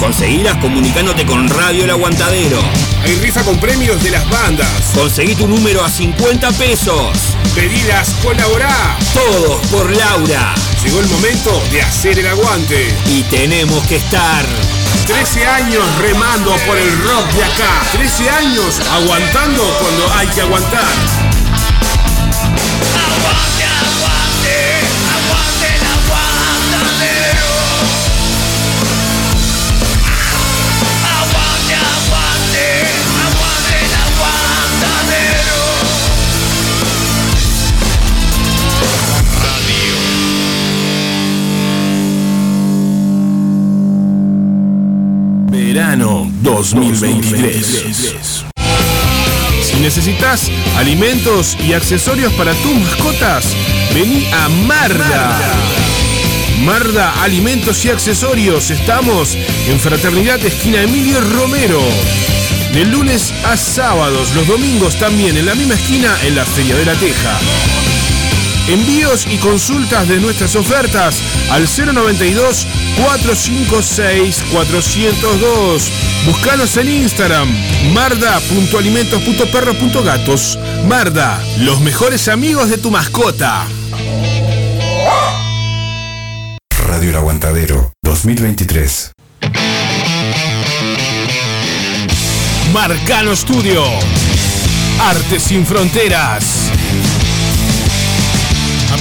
Conseguilas comunicándote con Radio El Aguantadero. Hay rifa con premios de las bandas. Conseguí tu número a 50 pesos. Pedidas, colaborá. Todos por Laura. Llegó el momento de hacer el aguante. Y tenemos que estar. 13 años remando por el rock de acá. 13 años aguantando cuando hay que aguantar. 2023. Si necesitas alimentos y accesorios para tus mascotas, vení a Marda. Marda Alimentos y Accesorios. Estamos en Fraternidad Esquina Emilio Romero. De lunes a sábados, los domingos también en la misma esquina en la Feria de la Teja. Envíos y consultas de nuestras ofertas al 092 456 402. Búscanos en Instagram marda.alimentos.perros.gatos. Marda, los mejores amigos de tu mascota. Radio El Aguantadero 2023. Marcano Studio. Arte sin fronteras.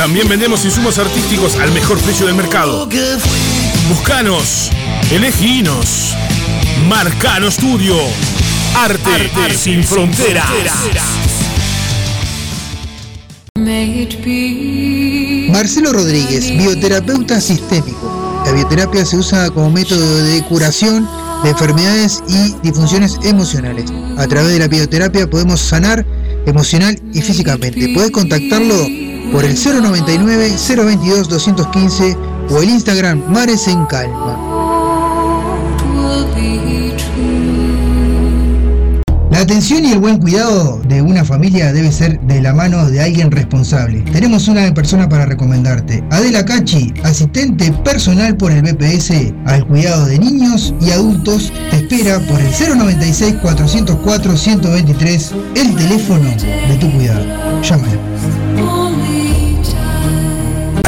También vendemos insumos artísticos al mejor precio del mercado. Buscanos, eleginos. Marcano Studio. Arte, sin fronteras. Marcelo Rodríguez, bioterapeuta sistémico. La bioterapia se usa como método de curación de enfermedades y disfunciones emocionales. A través de la bioterapia podemos sanar emocional y físicamente. Puedes contactarlo por el 099 022 215 o el Instagram Mares en Calma. La atención y el buen cuidado de una familia debe ser de la mano de alguien responsable. Tenemos una persona para recomendarte. Adela Cachi, asistente personal por el BPS al cuidado de niños y adultos, te espera por el 096 404 123, el teléfono de tu cuidado. Llámala.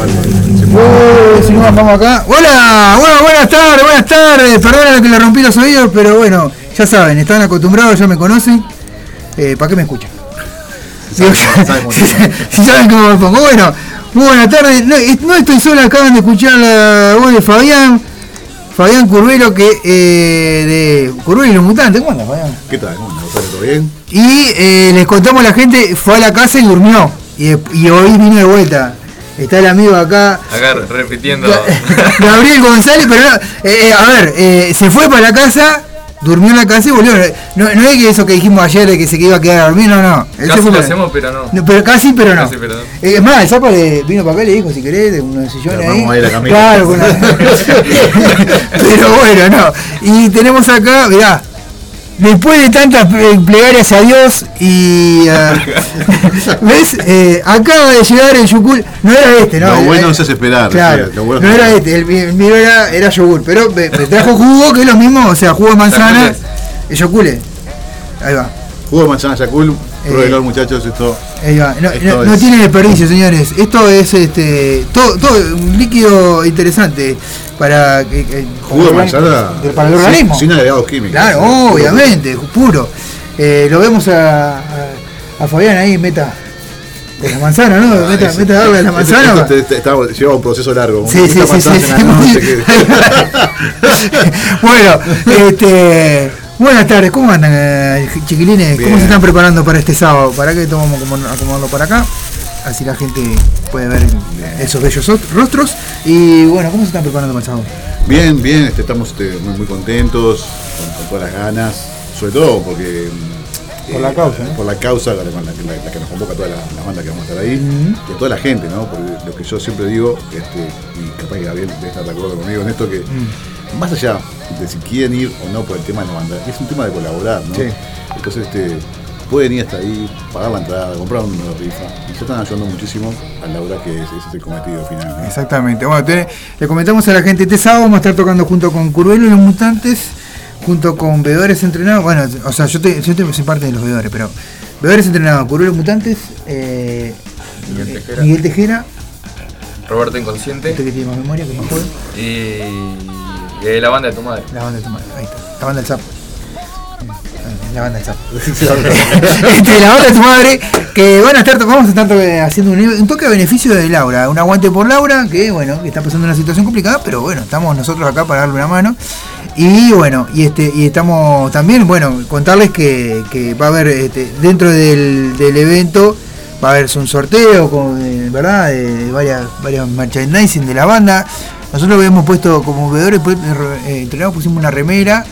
Uy, si no, vamos acá. Hola, bueno, buenas tardes, buenas tardes. Perdona que le rompí los oídos, pero bueno, ya saben, están acostumbrados, ya me conocen. Eh, ¿Para qué me escuchan? Si, saben cómo me pongo. Bueno, muy buenas tardes. No, no estoy solo, acaban de escuchar la voz de Fabián. Fabián Curvelo, que eh, de Curvelo y los Mutantes. ¿Cómo andas, Fabián? ¿Qué tal? ¿Cómo andas? ¿Todo bien? Y eh, les contamos a la gente, fue a la casa y durmió. Y, y hoy vino de vuelta. Está el amigo acá, Acá repitiendo. Gabriel González, pero no, eh, eh, a ver, eh, se fue para la casa Durmió en la casa y volvió. No, no es que eso que dijimos ayer de que se iba a quedar a dormir, no, no. Él Casi fue lo para- hacemos, pero no. No, pero casi, pero no. Casi, pero no. Eh, Es más, el Zapa le vino para acá y le dijo, si querés, de unos sillones ahí. la. Claro, con la- pero bueno, no. Y tenemos acá, mirá, después de tantas eh, plegarias a Dios y... ah, ¿Ves? Eh, acaba de llegar el Yukul. No era este, ¿no? Lo bueno hace esperar, Claro, lo bueno no era este, el, el mío era, era yogur, pero me, me trajo jugo, que es lo mismo, o sea, jugo de manzana, el yocule. Ahí va. Jugo de manzana Yakul, Eh, pruébenlo muchachos, esto. Ahí va. No, Esto no- no es- tiene desperdicio, señores. Esto es este todo, todo un líquido interesante para que, que- Jugo de para- manzana para el sin- organismo. Sin, agregados químicos. Claro, Puro. obviamente, puro. Eh, lo vemos a, a, a Fabián ahí, meta de la manzana, ¿no? Ah, meta, meta agua de la manzana. esto te- te- está- lleva un proceso largo. Sí, sí, sí, sí, sí. que- bueno, este, buenas tardes, ¿cómo andan, eh, chiquilines? ¿Cómo Bien. se están preparando para este sábado? ¿Para qué tomamos como acomodando para acá? Así la gente puede ver esos bellos rostros. Y bueno, ¿cómo se están preparando para el sábado? Bien, bien, este, estamos este, muy, muy contentos, con, con todas las ganas, sobre todo porque... Por la causa, ¿no? Por la causa, la, la- la- la que nos convoca toda la, banda que vamos a estar ahí, y a toda la gente, ¿no? Porque lo que yo siempre digo, este, y capaz que Gabriel debe estar de acuerdo conmigo en esto, que Mm. Más allá de si quieren ir o no por el tema de la banda, es un tema de colaborar, ¿no? Sí. Entonces, este, pueden ir hasta ahí, pagar la entrada, comprar un número de rifa, y se están ayudando muchísimo a la hora que ese es el cometido final, ¿no? Exactamente. Bueno, te- le comentamos a la gente, este sábado vamos a estar tocando junto con Curvelo y los Mutantes, junto con Bebedores Entrenados. Bueno, o sea, yo, te, yo te- soy parte de los Bebedores, pero Bebedores Entrenados, Curvelo Mutantes, eh, Miguel eh, Tejera. Miguel Tejera, Roberto Inconsciente este que tiene más memoria, que más joven, y, y la banda de tu madre. la banda de tu madre, ahí está, la banda del sapo. Eh, La banda del sapo. Este, la banda de tu madre, que van a estar, vamos a estar haciendo un, un toque a beneficio de Laura, un aguante por Laura, que bueno, que está pasando una situación complicada, pero bueno, estamos nosotros acá para darle una mano. Y bueno, y este, y estamos también, bueno, contarles que, que va a haber este, dentro del, del evento va a haber un sorteo con eh, verdad de varias, varias merchandising de la banda. Nosotros habíamos puesto como veedores, pues, eh, entrenados pusimos una remera.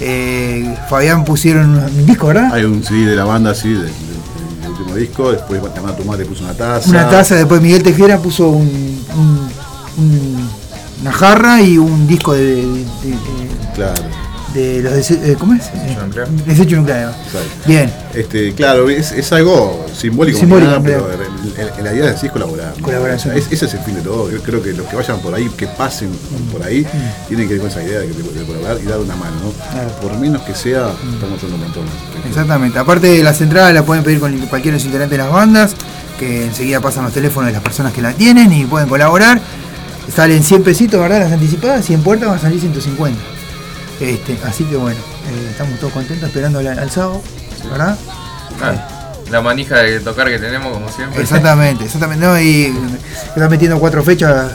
eh, Fabián pusieron un disco, ¿verdad? Hay un CD de la banda, sí, del, último disco. Después banda tu madre puso una taza. una taza, después Miguel Tejera puso un, un- un- una jarra y un disco de, de- de- Claro, de los dese- eh, ¿cómo es? Desecho nuclear. Desecho nuclear. exacto. Bien, Este, claro, es, es algo simbólico, Simbólico, nada, pero la idea de sí es colaborar. ¿no? Colaboración. O sea, es- ese es el fin de todo. Yo creo que los que vayan por ahí, que pasen por ahí, Mm. tienen que ir con esa idea de, que- de colaborar y dar una mano. ¿no? Claro. Por menos que sea, estamos haciendo un montón. exactamente. Aparte de las entradas, la pueden pedir con cualquiera de los integrantes de las bandas, que enseguida pasan los teléfonos de las personas que la tienen y pueden colaborar. Salen 100 pesitos, ¿verdad? Las anticipadas, 100 puertas van a salir 150. Este, así que bueno, eh, estamos todos contentos esperando al, al sábado, ¿verdad? Ah, la manija de tocar que tenemos, como siempre. Exactamente, exactamente. No, y están metiendo cuatro fechas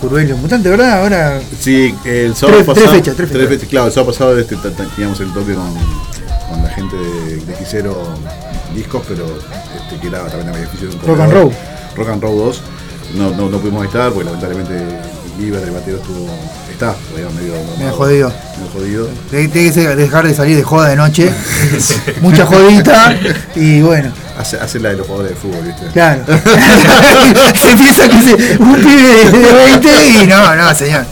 Curvelio Mutante, ¿verdad? Ahora. Sí, el sábado Tres- tres pasado. fechas, tres fechas. Claro, el sábado pasado este, teníamos el toque con, con la gente de, de Quisero Discos, pero este, que era también a beneficio de un Rock and. Roll. Rock and Roll 2. No, no, no pudimos estar porque lamentablemente Liber, el batero, estuvo. Está, todavía medio. Medio jodido. Medio jodido. Tiene que dejar de salir de joda de noche. Mucha jodita. Y bueno, Hace, hace la de los jugadores de fútbol, ¿viste? claro. se piensa que se, un pibe de 20 y no, no, señor.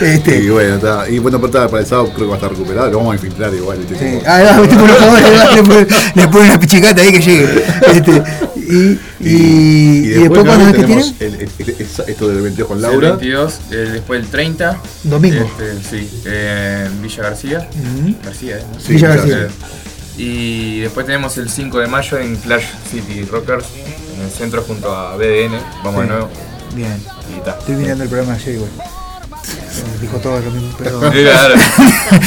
Y Este, bueno, está. Y bueno, para, para el sábado creo que va a estar recuperado. Lo vamos a infiltrar igual, ¿viste? sí. Ah, no, tipo los jugadores, le ponen- le ponen una pichicata ahí que llegue. Este, y, y, y después, cuando es que tienen, el- el- el- esto del 22 con El Laura. 22, eh, después el 30. Domingo. Este, sí, eh, Villa García. Ujú. García, ¿eh? Sí, Villa García. sé. Y después tenemos el 5 de mayo en Flash City Rockers, en el centro junto a BDN. Vamos Sí. de nuevo. bien. Y está. Estoy mirando el programa ayer igual. Dijo todo lo mismo, pero. Claro.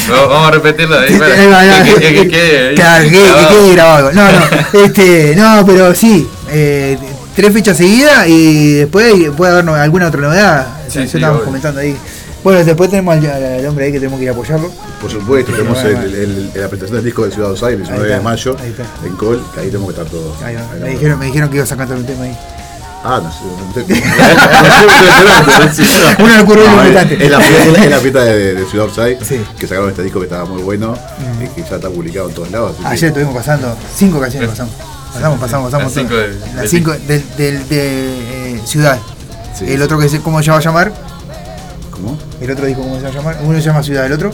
Vamos a repetirlo ahí para que, que- que quede Claro, que, que grabado. quede grabado. No, no, este, no, pero sí, eh, tres fechas seguidas y después puede haber alguna otra novedad. Sí, sí, estábamos obvio. comentando ahí. Bueno, después tenemos al, al hombre ahí que tenemos que ir a apoyarlo. Por supuesto, Sí, tenemos bueno, el, el- el- la presentación del disco de Ciudad de Aires, el Ahí 9 de mayo, en Col, que ahí tenemos que estar todos. Ahí. Ahí Me dijeron, me dijeron que ibas a cantar un tema ahí. Ah, no sé. Sé, sé. Una Curvelo No, es- la fiesta, es la fiesta de, de Ciudad Orsay, Sí. que sacaron este disco que estaba muy bueno y que ya está publicado en todos lados. que- Ayer estuvimos pasando, cinco canciones pasamos. Pasamos, pasamos, pasamos. Las cinco del- Las del cinco del, del- de eh, Ciudad. Sí. El otro que se, ¿cómo se va a llamar? ¿Cómo? El otro dijo cómo se va a llamar. Uno se llama Ciudad, el otro.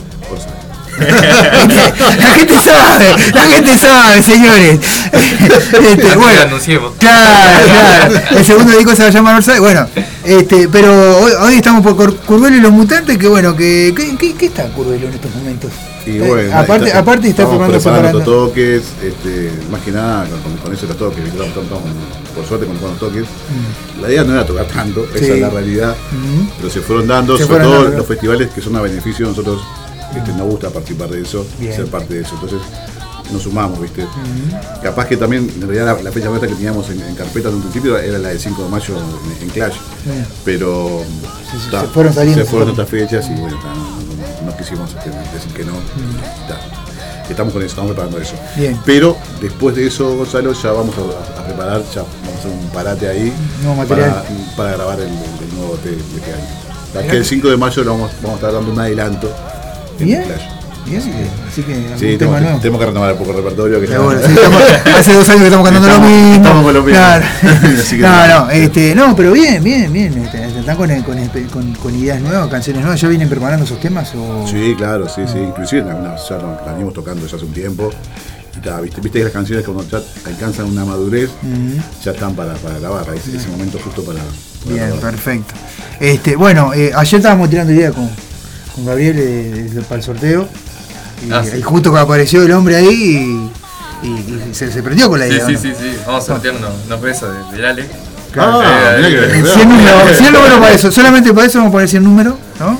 La gente sabe, la gente sabe, señores. Este, bueno, que. Claro, claro. El segundo disco se va a llamar Orsay. Bueno, este, pero hoy, hoy estamos por Cur- Curvelo y los mutantes, que bueno, que ¿qué, qué, qué está Curvelo en estos momentos? Y Eh, bueno, aparte, está- aparte está preparando toques, este, más que nada con, eso los toques, por suerte con, los toques. La idea no era tocar tanto, esa Mm. Es la realidad, Mm. pero se fueron dando, Se sobre fueron todo dando. los festivales que son a beneficio de nosotros, este, nos gusta participar de eso, Bien. ser parte de eso. Entonces nos sumamos, ¿viste? Mm. Capaz que también, en realidad, la, la fecha que teníamos en, en carpeta en un principio era la del 5 de mayo en, en Clash, pero se- ta, se fueron saliendo, se fueron otras fechas y bueno, ta, no, quisimos este, decir que no. ta. Estamos con eso, estamos preparando eso. Mm. Bien. Pero después de eso, Gonzalo, ya vamos a, a preparar, ya vamos a hacer un parate ahí Nuevo para, material. para grabar el, el nuevo de este año. Que el 5 de mayo lo vamos, vamos a estar dando un adelanto en Bien. Clash. Bien, así que algún Sí, tema tenemos, tenemos que retomar un poco el repertorio. Que ya- Seguro, sí, estamos- hace dos años que estamos cantando lo Estamos- mismo. estamos lo mismo. Claro. Así que no, no. este, no, pero bien, bien, bien. este, están con, con, ideas nuevas, canciones nuevas. ¿Ya vienen preparando esos temas? O... Sí, claro, sí, sí. Inclusive algunas ya nos- las venimos tocando ya hace un tiempo. Y ta, viste, viste que las canciones cuando ya alcanzan una madurez, ya están para, para. Ahí es ese momento justo para, para Bien, perfecto. Este, bueno, eh, ayer estábamos tirando idea con, con Gabriel eh, para el sorteo. Y, Ah, sí. y justo que apareció el hombre ahí y, y- y se, se prendió con la Sí, idea. sí, ¿no? sí, sí. Vamos a sortear unos, unos besos de- del Ale. Ah, mirá que- En 100 números, 100 números para eso, solamente para eso vamos a poner 100 números, ¿no?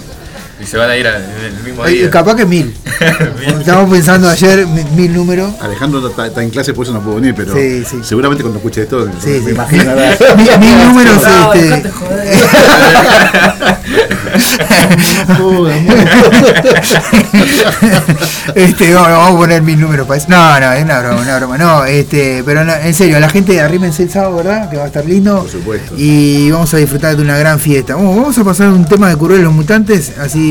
Y se van a ir a- en el mismo Y día. capaz que 1000. Estamos pensando ayer mi- 1000 números. Alejandro está, está en clase, por eso no pudo venir, pero Sí, sí. seguramente cuando escuche esto, Sí, me sí. imaginará. Mil, mil números, No, este. joder. este, vamos, vamos a poner mil números para eso. No, no, es una broma, una broma. No, este, pero no, en serio, la gente arrímense el sábado, ¿verdad? Que va a estar lindo. Por supuesto. Y vamos a disfrutar de una gran fiesta. Vamos, vamos a pasar un tema de Curro de los Mutantes, así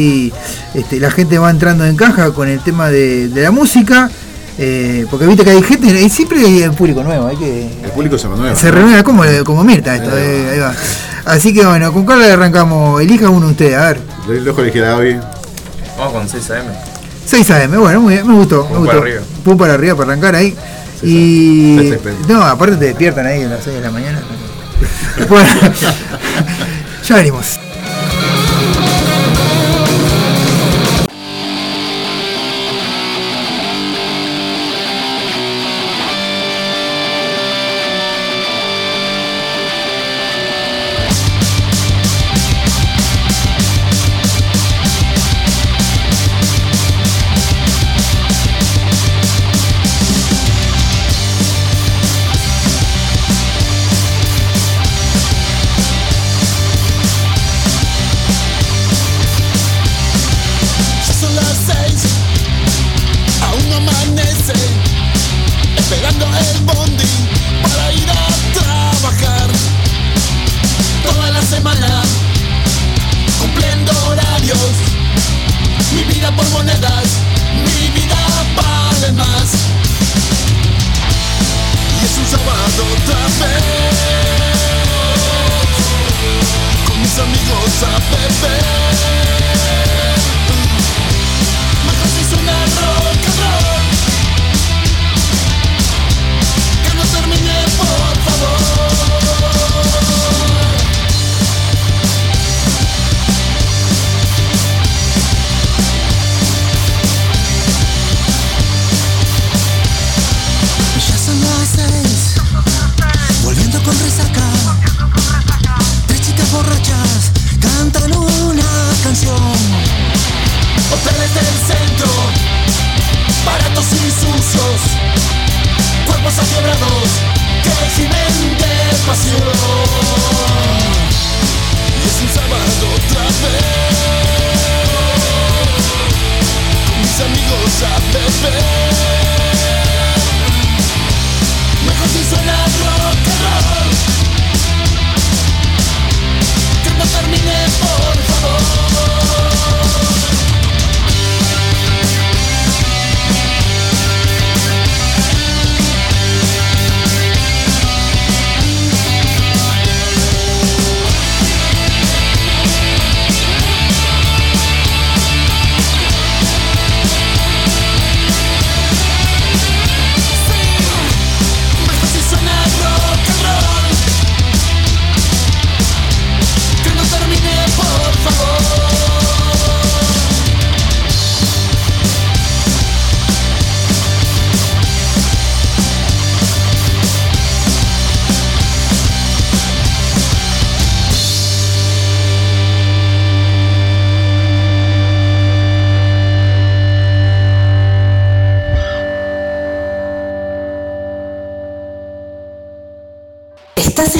este, la gente va entrando en caja con el tema de, de la música. eh, porque viste que hay gente, y siempre hay público nuevo, hay que El público se renueva. se reúne como, como Mirta esto, eh, ahí va. Así que bueno, con Carla arrancamos, elija uno usted, a ver. El ojo elegir a Gaby. Vamos con 6 AM. 6 AM, bueno, muy bien, me gustó. Pum me gustó. para arriba. Pum para arriba para arrancar ahí. Y. No, aparte te despiertan ahí a las 6 de la mañana. bueno, ya venimos.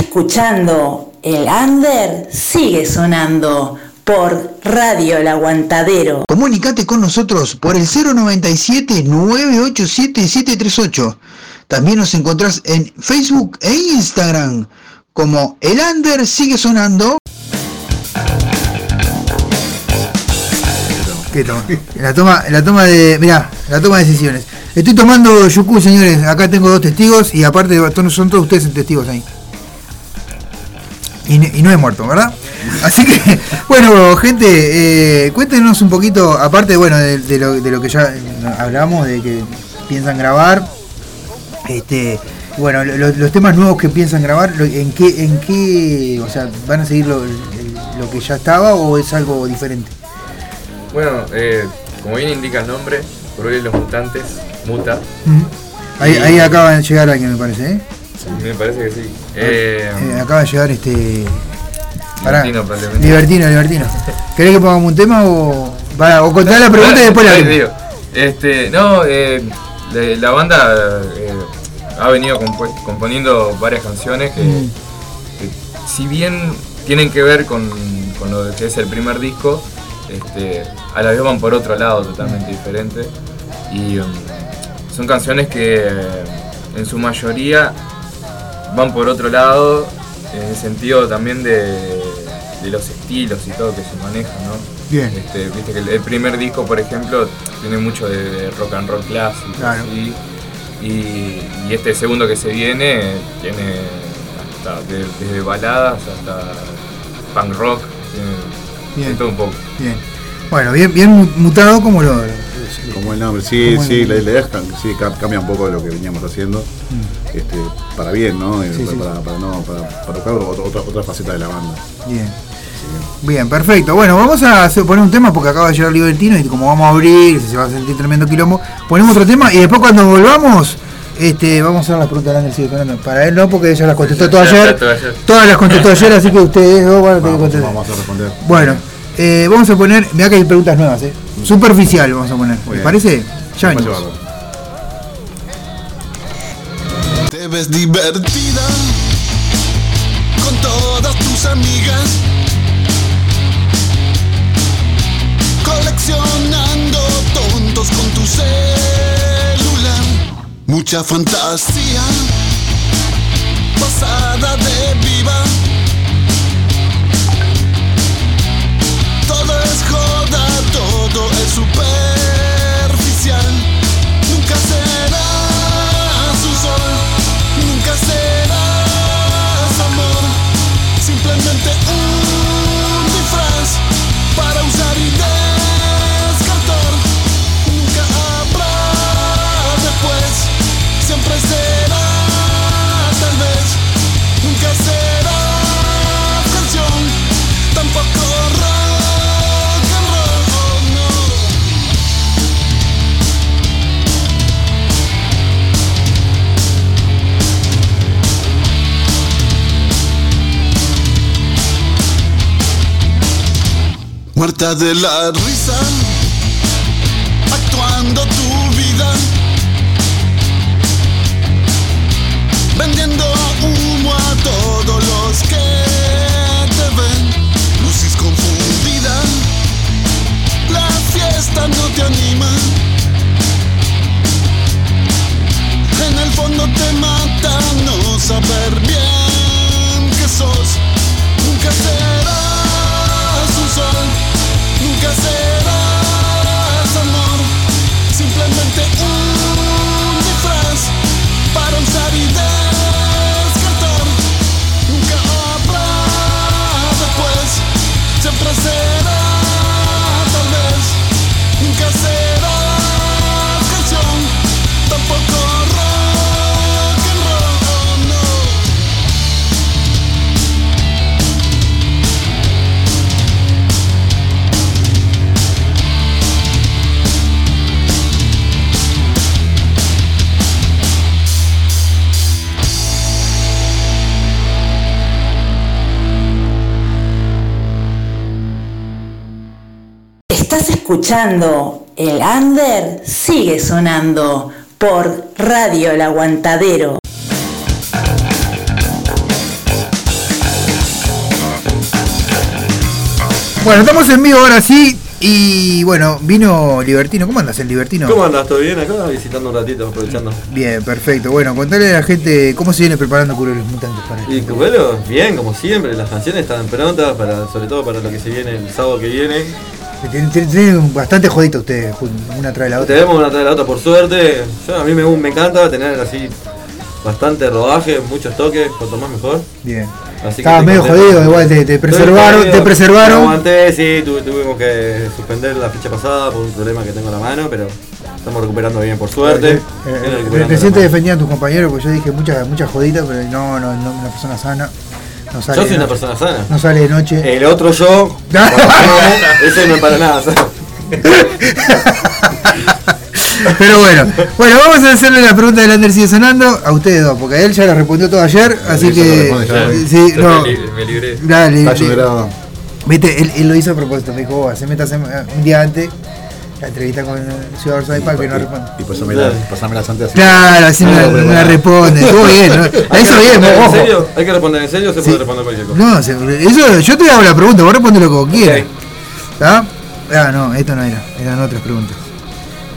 Escuchando El Under sigue sonando por Radio El Aguantadero. Comunicate con nosotros por el 097-987-738. También nos encontrás en Facebook e Instagram como El Under sigue sonando. ¿Qué toma? La toma, la toma de. Mirá, la toma de decisiones. Estoy tomando yuku, señores. Acá tengo dos testigos y aparte son todos ustedes testigos ahí. Y, y no he muerto, ¿verdad? Así que, bueno, gente, eh, cuéntenos un poquito, aparte, bueno, de, de lo, de lo que ya hablamos, de que piensan grabar, este, bueno, lo- los temas nuevos que piensan grabar, ¿en qué, en qué, o sea, van a seguir lo, lo que ya estaba o es algo diferente? Bueno, eh, como bien indica el nombre, Cruel los Mutantes, Muta. Ahí, Y- ahí acaba de llegar alguien, me parece, ¿eh? Me parece que sí. Eh, Eh, acaba de llegar este. Pará. Libertino. Libertino, libertino. ¿Querés que pongamos un tema o.? Para, o la pregunta y después la abrimos? digo. Este, no, eh, la, banda ha venido componiendo varias canciones que, Mm. que si bien tienen que ver con, con lo que es el primer disco, este, a la vez van por otro lado totalmente diferente. Y um, son canciones que en su mayoría van por otro lado, en el sentido también de, de los estilos y todo que se manejan, ¿no? Bien. Este, viste que el, primer disco, por ejemplo, tiene mucho de, de rock and roll clásico, Claro. así, y, y este segundo que se viene tiene hasta de- desde baladas hasta punk rock, tiene, Bien. todo un poco. Bien. Bueno, bien, bien mu- mutado como lo. Como el nombre, sí, Como sí, es cam- sí, ca- cambia un poco de lo que veníamos haciendo, este, para bien, ¿no? Eh, Mm. Sí, para, para, no, para, para buscar otra, otra, otra faceta de la banda. Bien. Bien, perfecto. Bueno, vamos a hacer- poner un tema porque acaba de llegar Libertino y como vamos a abrir, se va a sentir tremendo quilombo, ponemos otro tema y después cuando volvamos, este, vamos a hacer las preguntas de. Para él no, porque ella las contestó todas ayer. todo ayer. Todas las contestó ayer, así que ustedes dos van a tener que Vamos, contestar. vamos a responder. Bueno, eh, vamos a poner, mira que hay preguntas nuevas, eh. Superficial vamos a poner. ¿Les bien. parece? Ya venimos. Te ves divertida con todas tus amigas. Coleccionando tontos con tu celular. Mucha fantasía pasada de viva. Es Muerta de la risa, actuando tu vida, vendiendo humo a todos los que te ven. Lucis confundida, la fiesta no te anima. En el fondo te mata no saber bien que sos. escuchando El Under sigue sonando por Radio El Aguantadero. Bueno, estamos en vivo ahora sí. Y bueno, vino Libertino. ¿Cómo andas el Libertino? ¿Cómo andas? ¿Todo bien acá? Visitando un ratito, aprovechando. Bien, perfecto. Bueno, contale a la gente cómo se viene preparando Curuelos Mutantes para. Y Curuelos, bien, como siempre. Las canciones están prontas, para, sobre todo para lo que se viene el sábado que viene. Tienen, bastante jodito ustedes, una tras la otra. Tenemos una tras la otra por suerte. Yo, a mí me, me encanta tener así bastante rodaje, muchos toques, cuanto más mejor. Bien. Así Estabas medio contento. jodido, igual te, preservaron, jodido. te Me preservaron. aguanté, sí, tu- tuvimos que suspender la fecha pasada por un problema que tengo en la mano, pero estamos recuperando bien por suerte. Eh, Viene eh, Recién la te mano. defendían tus compañeros porque yo dije muchas muchas joditas, pero no, no, no, una persona sana. No sale Yo soy una noche. persona sana. No sale de noche. El otro yo, como, ese no es para nada. ¿sabes? Pero bueno, bueno, vamos a hacerle la pregunta del Ander sigue sonando a ustedes dos, porque a él ya la respondió todo ayer, así que sí, no, me, li- me libré. dale, viste, él, él lo hizo a propósito, me dijo, "Oh, se meta un día antes la entrevista con el Ciudad Orsay para que no responda. Y pasámela, pasámelas antes así. Claro, así me, No, la- me la responde, estuvo bien, ¿no? La ¿Hay hizo bien, responder en ojo. serio? ¿Hay que responder en serio o se Sí. puede responder cualquier cosa? No, eso, yo te hago la pregunta, vos responde lo que vos quieras. ¿Está? Ah, no, esto no era, eran otras preguntas.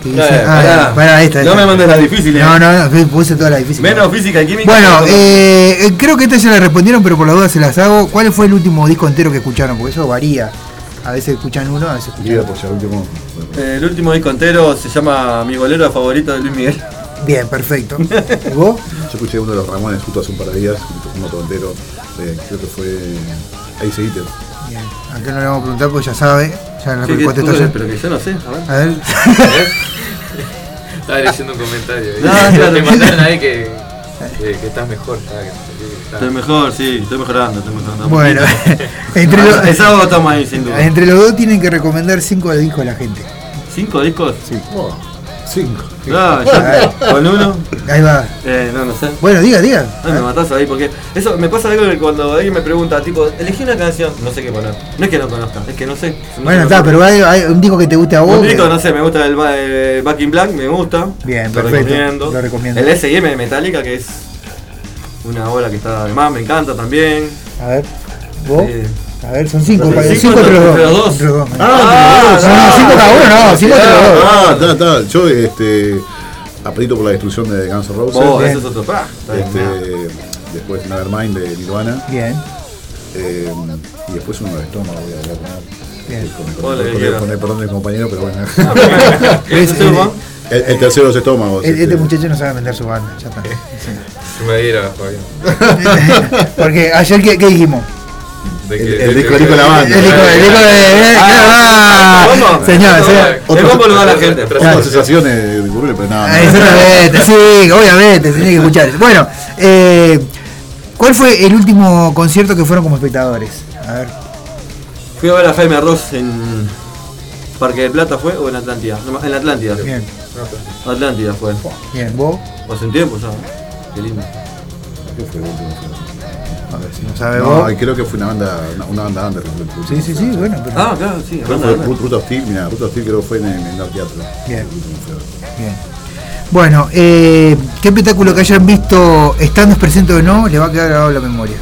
Eh, dice- ah, pará, esta, No me mandes las difíciles. No, no, no, puse todas las difíciles. Menos física y química. Bueno, eh, eh, creo que esta ya la respondieron, pero por la duda se las hago. ¿Cuál fue el último disco entero que escucharon? Porque eso varía. A veces escuchan uno, a veces escuchan otro. ser último. Eh, el último disco entero se llama Mi bolero favorito de Luis Miguel. Bien, perfecto. ¿Y vos? Yo escuché uno de los Ramones justo hace un par de días, un otro entero, eh, creo que fue Ace Eater. Bien. Acá no le vamos a preguntar porque ya sabe. Ya la ¿Qué- qué- contestó tú- ayer. Pero que yo no sé, a ver. A ver. Estaba leyendo un comentario. No, claro. Te mandaron ahí que, que, que estás mejor. estás- Estoy mejor, sí, estoy mejorando, estoy mejorando. bueno, entre, los, El sábado estamos ahí, sin duda. entre los dos tienen que recomendar cinco discos a la gente. ¿Cinco discos? Sí. Oh, cinco. No, ya, con uno. Ahí va. Eh, no, no sé. Bueno, diga, diga. Ay, me matás ahí porque eso me pasa algo que cuando alguien me pregunta, tipo, elegí una canción, no sé qué poner. No es que no conozca, es que no sé. No Bueno, está, pero hay, hay un disco que te guste a vos. Un que- disco, no sé, me gusta el, el Back in Black, me gusta. Bien, lo perfecto, recomiendo. lo recomiendo. El S&M de Metallica, que es una obra que está además, me encanta también. A ver, vos. Eh, A ver, son cinco. Cinco pa- entre- cinco entre los entre los dos. Entre los dos. Ah, no, no, cinco cada uno, no, cinco entre los dos. Ah, está, está. Yo, este, apretito por la destrucción de Guns N' Roses. bien. ese es otro. Este, después Nevermind de Nirvana. Bien, eh, y después uno de estómago, voy a hablar con él. Con, el perdón del compañero, pero bueno. ¿Querés Es- Juan? el, el tercero de los estómagos. Este este. muchacho no sabe vender su banda, ya está. Yo me diera, Fabián. Porque ayer, ¿qué, qué dijimos? De El- que- el de disco- el disco de la banda. El disco, el disco de. Ah, ah, ¿cómo? señor, señor. Es como lugar a la gente. Otras sensaciones de Burrell, pero nada. Exactamente, sí, obviamente, se tiene que escuchar. Bueno, eh, ¿cuál fue el último concierto que fueron como espectadores? A ver, Fui a ver a Jaime Ross en Parque de Plata, ¿fue? ¿O en Atlántida? No, en la Atlántida. bien, Atlántida fue. bien, vos, Hace un tiempo ya. Qué lindo. ¿Qué fue el último? A ver si no sabe No, vos. creo que fue una banda, una, una banda under. Sí, sí, sí, bueno, pero. Ah, claro, sí. Creo fue. Ruta of Steel, mira, Ruta of Steel creo que fue en, en el teatro. Bien. Bien. Bueno, eh, ¿qué espectáculo que hayan visto estando presente o no le va a quedar grabado en la memoria?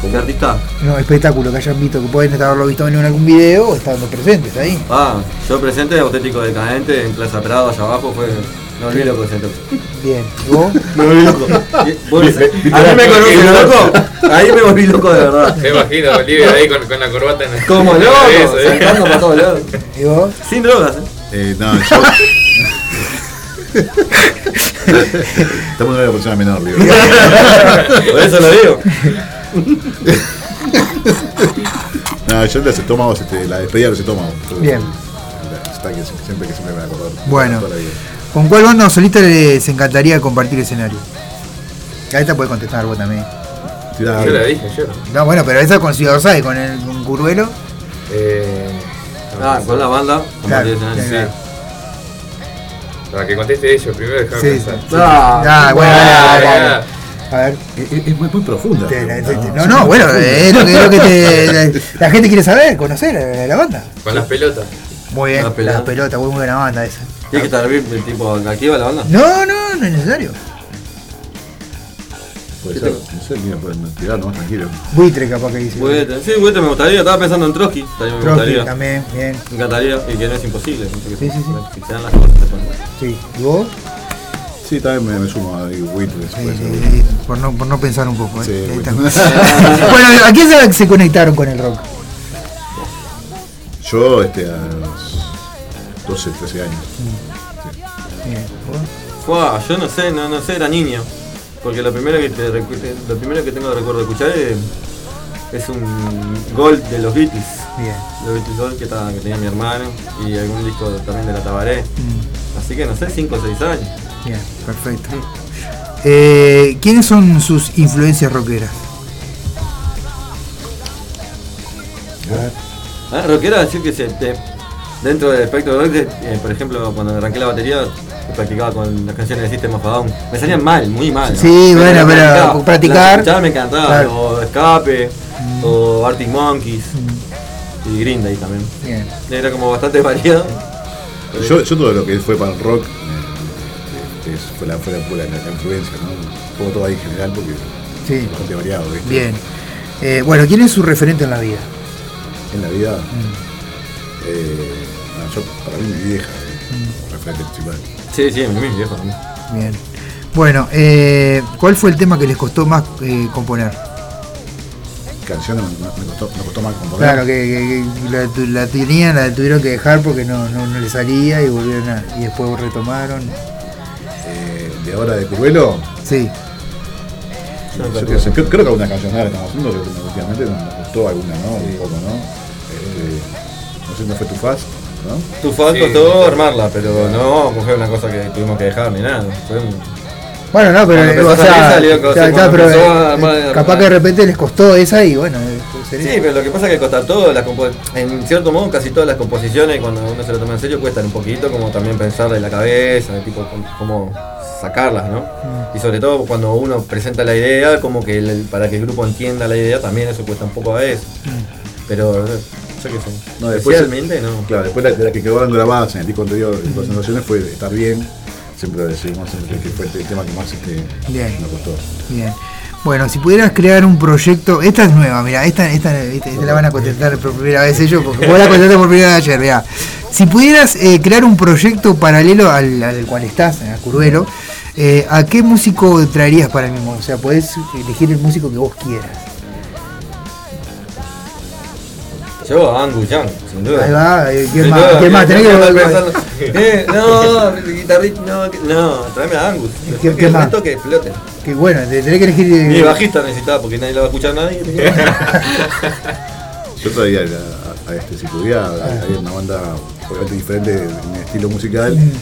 ¿Qué artista? No, espectáculo que hayan visto, que pueden haberlo visto en algún video o estando presentes ahí. Ah, yo presente, auténtico decadente, en Plaza Prado, allá abajo, fue. Me volví loco ese entonces. Bien, ¿y vos? Me volví loco. Vos- ¿A mí me conocen, loco? Ahí me volví loco de verdad. Me imagino a Olivia ahí con, con la corbata en el. Como loco, ¿eh? saltando para todos lados. ¿Y vos? Sin drogas, ¿eh? Eh, no, yo. Estamos en una persona menor, digo. Por eso lo digo. No, yo los estómagos, este, la despedida de los estómagos. Bien. Está que siempre que siempre me voy a acordar. Bueno. Toda la vida. ¿Con cuál banda o solista les encantaría compartir escenario? A esta puede contestar vos también. Yo la dije ayer. No, bueno, pero esa con Ciudad Orsay, con el con Curvelo. Eh, Ah, con la banda. Claro, compartí escenario. claro. Para que conteste ellos, primero déjame Sí, pensar. sí. Ah, Ah, bueno, Ah, dale, dale. ya. A ver. Es, es muy, muy profunda. te- la- te- No, no, no, bueno, es lo que, es lo que te- la, la gente quiere saber, conocer a la banda. Con las pelotas. Muy bien, La la pelota. pelota, muy buena banda esa. Tiene que estar bien, el tipo activa la banda. No, no, no es necesario. Puede ser, no sé, mira, pueden tirar nomás tranquilo. Buitre capaz que dice. Buitre, sí, Buitre me gustaría, estaba pensando en Trotsky, también me Trotsky gustaría. también, bien. Me encantaría, y que no es imposible. no sé qué Sí, sí, sí. Si se dan las cosas, se pueden. Sí. ¿Y vos? Sí, también me, me sumo a Buitre. Sí, puede ser sí, Buitre. sí, por, no, por no pensar un poco. ¿eh? Sí, Ahí bueno. está. bueno, ¿a quién se, se conectaron con el rock? Yo, este, a 12, 13 años. Bien. ¿Vos? Fua, yo no sé, no, no sé, era niño. Porque lo primero que te recu- lo primero que tengo de recuerdo de escuchar es, es un gol de los Beatles. Bien. Los Beatles Gold que, estaba- que tenía mi hermano y algún disco también de la Tabaré. Mm, Así que no sé, 5 o 6 años. Bien, perfecto. Eh, ¿Quiénes son sus influencias rockeras? Ah, rockera, decir que se, te- dentro del espectro de rock, eh, por ejemplo, cuando arranqué la batería, practicaba con las canciones de System of a Down. Me salían mal, muy mal. ¿no? Sí, bueno, las pero practicaba. practicar- me encantaba. Claro. O Escape, o Arctic Monkeys, y Green Day también. Bien. Era como bastante variado. Yo, yo todo lo que fue para el rock eh, este, fue, la, fue, la, fue la- la influencia, ¿no? Un poco todo ahí en general porque Sí. es bastante variado, ¿viste? Bien. Eh, bueno, ¿quién es su referente en la vida? En la vida, Mm. Eh, yo, para mí mi vieja, Mm. referente principal. Sí, sí, mi viejo también. Bien. Bueno, eh, ¿cuál fue el tema que les costó más eh, componer? Canciones me, me costó, me costó más componer. Claro, que, que- que la, la tenían, la tuvieron que dejar porque no, no, no les salía y volvieron a, y después retomaron. Eh, de ahora de Curvelo, Sí, yo sé, creo, creo que alguna canción ahora estamos haciendo que últimamente nos gustó alguna, ¿no? Un poco, ¿no? Este, no fue tu fast, ¿no? Tu fan Sí, costó armarla, pero no fue una cosa que tuvimos que dejar ni nada. Fue un- Bueno, no, pero, o sea, salió o cosas, sea, cuando pero, empezó a eh, armar- eh, capaz que de repente les costó esa y bueno, eh, puede ser Sí, pero lo que pasa es que costar todo, las en cierto modo casi todas las composiciones cuando uno se lo toma en serio cuestan un poquito como también pensarle en la cabeza, de tipo cómo- sacarlas, ¿no? Mm. Y sobre todo cuando uno presenta la idea, como que el- para que el grupo entienda la idea también eso cuesta un poco a veces. Pero yo qué sé. No, después- Especialmente no. Claro, después de la que quedaron grabadas en el disco anterior, en las canciones, fue Estar Bien. Siempre lo decimos, siempre que fue el tema que más este, Bien. nos costó. Bien. Bueno, si pudieras crear un proyecto, esta es nueva, mira, esta, esta, esta- esta la van a contestar por primera vez ellos, porque vos la contestaste por primera vez ayer, mirá. Si pudieras eh, crear un proyecto paralelo al, al cual estás, en Curvelo, eh, ¿a qué músico traerías para el mismo? O sea, podés elegir el músico que vos quieras. Yo a Angus Young, sin duda. Ahí va, eh, ¿quién Sin más? ¿Quién más? Tenés que- eh, no, guitarrista, no, no, tráeme a Angus. ¿Qué- qué más? que explote. Que bueno, te- tenés que elegir. eh, Mi bajista necesitaba porque nadie lo va a escuchar nadie. Yo traía a, a este, si pudiera, hay una banda obviamente diferente en estilo musical. Mm.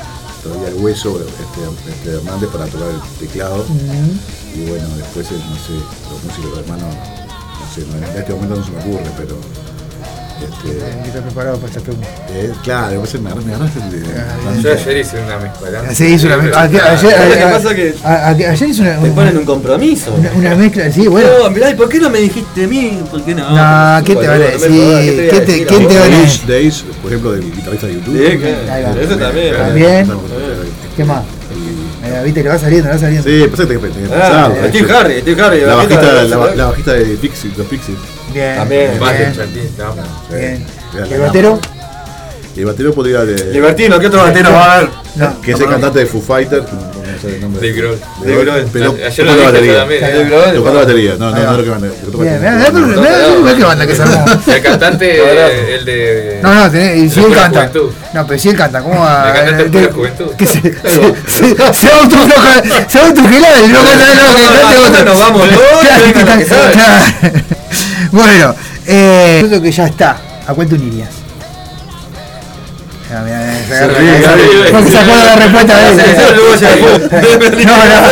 Traía el hueso este, este Hernández para tocar el teclado. Mm. Y bueno, después, eh, no sé, los músicos hermanos, no sé, en este momento no se me ocurre, pero. Este, estar preparado para esta pregunta. eh, claro, después me me agarraste el Ah, Yo ayer hice una mezcla. Sí, hizo una mezcla. Ayer, ayer, ayer- ayer hizo una, te ponen un compromiso. una, una mezcla, sí, bueno. No, mirá, ¿y por qué no me dijiste a mí? ¿Por qué no? No, ¿qué te van a decir? ¿qué te voy a ¿Qué te- decir vos? van Days, por ejemplo, del guitarrista de YouTube. Sí, claro. Eso también. También. ¿Qué más? Eh, Viste que va saliendo, va saliendo. Sí, pasa que tenés que tenés que Ah, pensarlo, Steve Harry, Steve Harry. La bajista, la, la- la, la bajista de Pixies, los Pixies. Bien. También. Bien. Te. Bien. Era ¿Y la el batero? Y el batero podría de. Libertino, ¿qué otro batero va a haber? No. Que es el cantante de Foo Fighters, no, no sé el nombre. Dave Grohl. Dave Grohl, pero Ayer tocando lo batería. yo también. Dave ¿eh? Grohl. Tocando batería, no, no, va. no lo que manda. que toca Bien, batería. mirá, mirá, mirá, mirá qué banda que se armó. El cantante, eh, el de. No, no, y si él canta. No, pero si él canta, ¿cómo va? El cantante de que- Pura Juventud. Que se, se, se, se autofloja, se autogela y no nos vamos. Bueno, eh, creo que ya está. ¿A unirías? Ah. Porque se acuerda la respuesta de. No, no.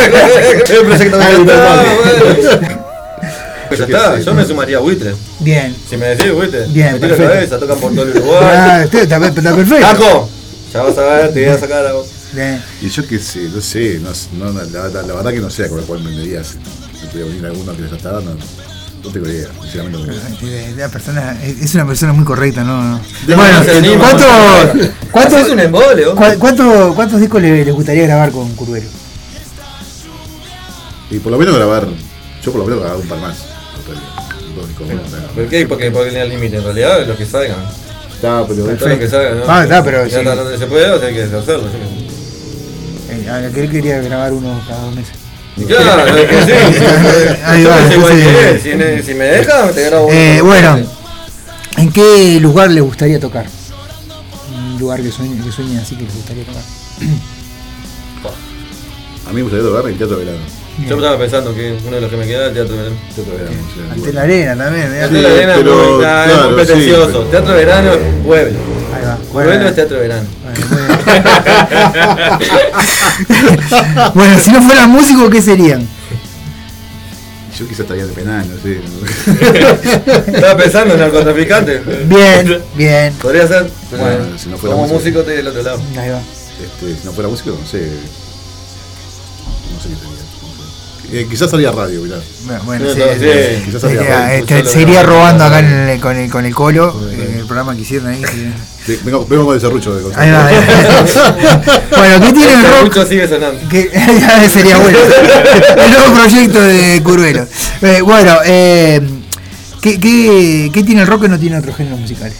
Pues está, yo me sumaría a. Bien. Si me decís Buitre, Bien, me cabeza, tocan por todo el Uruguay. Ah, está, perfecto. ¡Caco! Ya vas a ver, te voy a sacar. Bien. Y yo qué sé, no sé, la, verdad que no sé a cuál cuál me dirías. Si alguno que les está dando, tengo idea, sinceramente. no tengo idea. Eh, La persona, es una persona muy correcta, ¿no? no. No, Bueno, no se anima, ¿cuánto, no cuánto- Es un embole, cuánto- ¿cuántos discos le, le gustaría grabar con Curvelo? Y por lo menos grabar Yo por lo menos hago un par más. ¿Por qué? Porque ponen el límite. En realidad, lo que salgan. Está, pero lo que salga, ¿no? Ah, está, pero donde se puede, o sea, hay que hacerlo. ¿sí? Eh, a la que él quería grabar uno cada dos meses. Claro, es que sí. Ahí va, entonces-. Si, me- si me deja, te grabo. Eh, bueno. ¿en qué lugar le gustaría tocar? Un lugar que sueñe, que sueñe así que le gustaría tocar. A mí me gustaría tocar en el Teatro Verano. Yo estaba pensando que uno de los que me queda es el Teatro Verano. Teatro Verano, sí, Ante bueno. la arena también, ¿eh? Pero, muy- nah, es claro, muy sí, pretencioso. pero- Teatro Verano es pueblo. Ahí va. Pueblo es Teatro Verano. bueno, si no fueran músicos, ¿qué serían? Yo quizás estaría de penal, no sé. Estaba pensando en narcotraficante. Bien, bien. Podría ser. Bueno, si no fuera como músico. músico estoy del otro lado. Ahí va. Este, si no fuera músico, no sé. No sé qué sería. Eh, quizás salía radio, mirá. Bueno, Sí, sí, sí. sí. Quizás Sí, salía que, radio. eh, yo te- lo se iría robando acá en el- con, el, con el colo, en el programa que hicieron ahí. vengo, vengo con el serrucho de cosas. Ahí va. ahí va. bueno, ¿qué tiene el Este rock? sigue sonando. Sería bueno. El nuevo proyecto de Curvelo. Eh, bueno, eh, ¿qué, qué, qué tiene el rock que no tiene otros géneros musicales?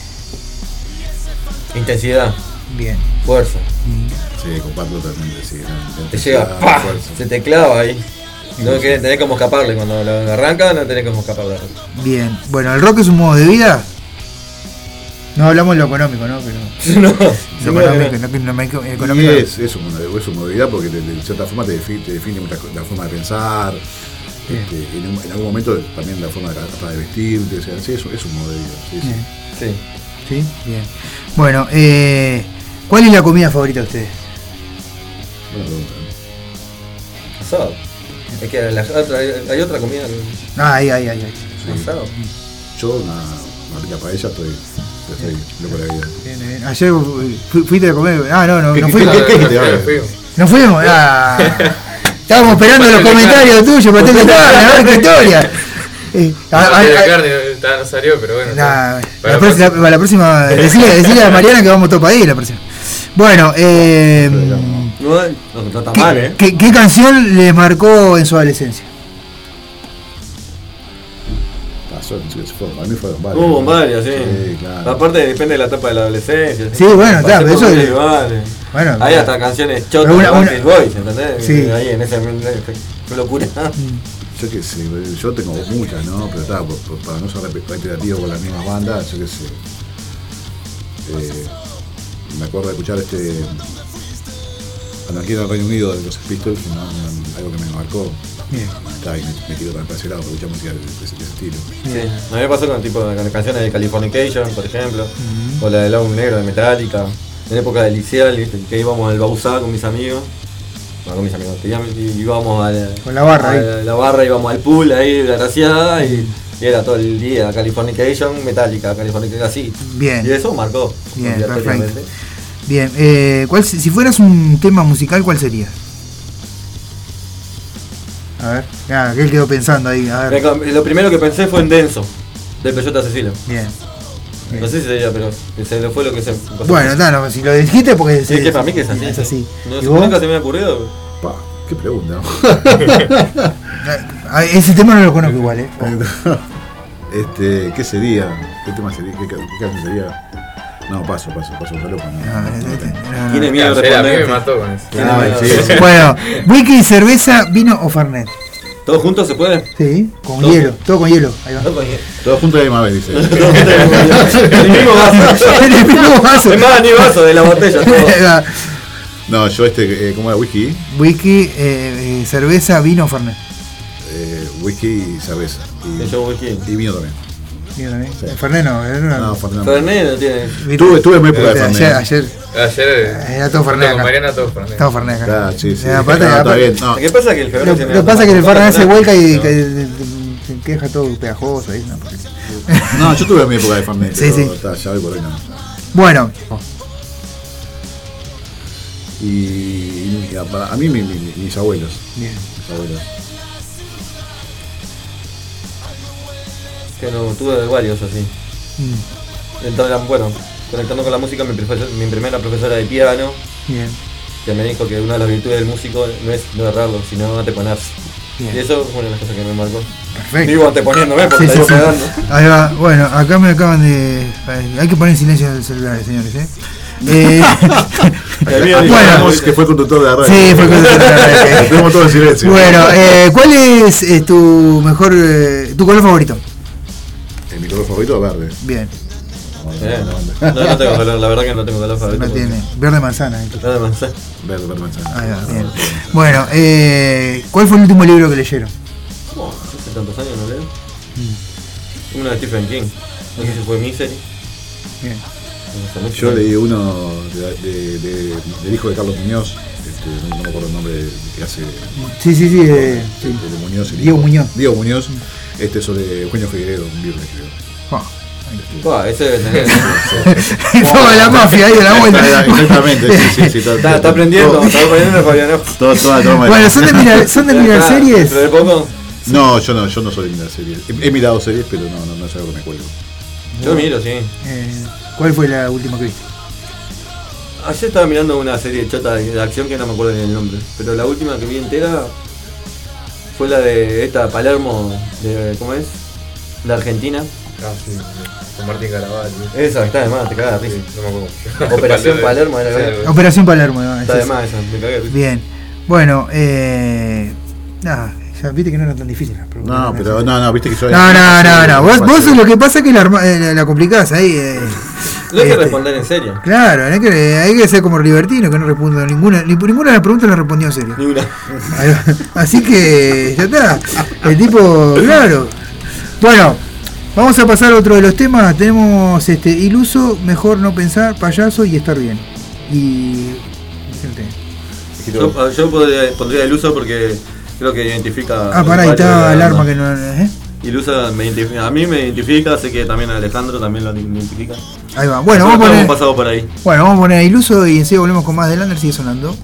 Intensidad, Bien. fuerza. Sí, comparto totalmente, sí. Te llega, ¡pah! Se te clava ahí. No que tenés como escaparle. Cuando lo arranca, no tenés como escapar de él. Bien. Bueno, ¿el rock es un modo de vida? No hablamos de lo económico, ¿no? Pero No, lo económico, no, no Y económico. es, es, una, es una movilidad porque de, de cierta forma te define, te define muchas co- la forma de pensar. este, en, un- en algún momento también la forma de, hasta de vestirte. O sea, sí, es, un- es un modo de vida. Sí, sí. Bien. Sí. Sí, bien. Bueno, eh, ¿cuál es la comida favorita de ustedes? Buena pregunta, ¿no? Asado. Es que la otra, hay, otra comida. Ah, ahí, ahí, ahí. ahí. Asado. Yo, una, una rica paella, estoy, estoy loco de la vida. Bien, bien. Ayer fu- fuiste a comer. Ah, no, no, ¿Qué- no fuimos. qué- qué? A. No fuimos. Ah. Estábamos esperando los comentarios tuyos, para tener a ver historia. Eh, a- No a- tiene a- carne, no salió, pero bueno. Nah, Para la, la próxima, la- la próxima, decirle a Mariana que vamos todos para ahí la próxima. Bueno, eh, No, no, no está ¿qué, mal, ¿eh? qué- qué canción les marcó en su adolescencia? Pasó, sí, fue, a mí fueron varios. Hubo varias, sí. Sí, claro. Aparte depende de la etapa de la adolescencia. Sí, bueno, claro, eso es-. Bueno, Hay claro. hasta canciones chotas de una- Boys, ¿entendés? Sí. Ahí en esa locura. Yo qué sé, yo tengo muchas, ¿no? Pero está, por- por- para no ser rep- reiterativo con las mismas bandas, yo qué sé. Eh, me acuerdo de escuchar este. Cuando aquí en el Reino Unido de los Pistols, ¿no? No, algo que me marcó. Bien. Está, y me, me tiró para ese lado, música de, de- de ese estilo. Sí. A mí me pasó con, tipo, con canciones de Californication, por ejemplo, o la del álbum negro de Metallica, en época de liceal, ¿viste? que íbamos al Bausá con mis amigos. Con mis amigos, que íbamos- a la, Con la barra a la, la barra, íbamos al pool ahí de Graciada y, y era todo el día Californication, Metallica, Californication, así. Bien. Y eso marcó. Bien, perfecto. Bien, eh, ¿cuál, si fueras un tema musical, ¿cuál sería? A ver, ah, que él quedó pensando ahí, a ver. Lo primero que pensé fue en Denso, de Peyota Cecilia. Bien. No sé si sería, pero se le fue lo que se. Bueno, no, no, si lo dijiste porque Sí, que para mí que es así. Es así. No, ¿Y nunca se me ha ocurrido. Pa, qué pregunta. Ah, Ese tema no lo conozco igual, ¿eh? este, ¿qué sería? ¿Qué tema sería? ¿Qué, qué canción sería? No, paso, paso, paso, solo con. No, no, no. Tiene miedo de mí me responder. mató con eso. Ah, miedo. sí, sí. Bueno, whisky, cerveza, vino o fernet. ¿Todos juntos se puede? Sí, con Todo. hielo, todo con hielo. Ahí va. No, coño. Todos juntos de Mabel, dice. El mismo vaso. En el mismo vaso. Es más, ni vaso de la botella. todo. No, yo este, eh, ¿cómo era? Whisky. Whisky, eh, eh, cerveza, vino o fernet. Eh, whisky y cerveza. Y, Yo whisky. y vino también. Vino también. Sí. Fernet no, era una- No, no tiene. Tuve, tuve mi época de ayer, Fernet. ayer, Ayer. Era todo Fernet Con. Mariana todo Fernet acá. Claro, sí, sí. Eh, No, aparte- está aparte- bien. No, ¿Qué pasa que el febrero Lo, tiene lo que pasa es que el Fernet se vuelca y No. que- que- que- que deja todo pegajoso ahí. No, porque- no, yo tuve mi época de Fernet. Sí, sí. Está, ya por no. Bueno, Y, y a, mí mi- mi- mis abuelos. bien. Mis abuelos. Que no, tuve varios así. Mm, Entonces, bueno, conectando con la música, mi, profesor- mi primera profesora de piano, Bien. que me dijo que una de las virtudes del músico no es no errarlo, sino anteponerse. Bien. Y eso fue una de las cosas que me marcó. Perfecto. Digo anteponiéndome porque Sí, sí, sí. quedando. Ahí va. Bueno, acá me acaban de. Hay que poner en silencio el celular, señores, ¿eh? Eh, bueno, que fue conductor de la radio. Sí, fue conductor de la radio. Estuvimos todos en silencio. bueno eh, ¿cuál es eh, tu mejor. eh, tu color favorito? Mi color favorito verde. Bien, Eh, no, no tengo color, la verdad que no tengo color favorito. no tiene. Verde manzana. eh. Verde manzana. Verde, verde manzana. Ahí va, bien. Bueno, eh, ¿cuál fue el último libro que leyeron? Oh, hace tantos años no leo. Uno de Stephen King. No sé si fue Misery. Bien. No sé mucho. Yo leí uno de, de- de- del hijo de Carlos Muñoz, este, no, no me acuerdo el nombre que hace Sí, sí, sí. eh, sí. de, de Muñoz. el Diego hijo. Muñoz. Diego Muñoz, este sobre Eugenio Figueredo, un libro que escribió. Ah. Buah, ese debe tener. Toda la mafia ahí de la vuelta. Exactamente, sí, sí, sí. todo- Está, está aprendiendo, está aprendiendo Fabián. todo- toda- toda- Bueno, ¿son de mirar, son de mirar series? Pero de poco. No, yo no, yo no soy de mirar series. He, he mirado series, pero no, no, no es algo que me cuelgo. Yo miro, sí. Eh, ¿Cuál fue la última que viste? Ayer estaba mirando una serie chota de acción que no me acuerdo ni el nombre. Pero la última que vi entera fue la de esta Palermo, de, ¿cómo es? De Argentina. Ah, sí, sí. Con Martín Caraval. Esa, está de más, te cagas Sí, no me acuerdo. Operación Palermo era Sí, Operación Palermo. ¿no? Está Es de más esa, me cagué. Bien. Bueno, eh. Nada, ya viste que no era tan difícil las preguntas. No, pero no, no, viste que yo. No, no, no, no. Vos, vos lo que pasa es que la, eh, la, la complicás ahí. eh. No hay que Este, responder en serio. Claro, hay que, hay que ser como Libertino, que no responde a ninguna. Ni, ninguna de las preguntas la respondió en serio. Ni una. Así que ya está. El tipo, claro. Bueno, vamos a pasar a otro de los temas. Tenemos este iluso, mejor no pensar, payaso y estar bien. Y. gente. Yo, yo podría- pondría el uso porque creo que identifica. Ah, pará, de está el arma que no. ¿eh? Me identifica, a mí me identifica, sé que también a Alejandro también lo identifica. Ahí va. Bueno, Nosotros vamos a poner. pasado por ahí. Bueno, vamos a poner a iluso y enseguida volvemos con más de Lander, sigue sonando.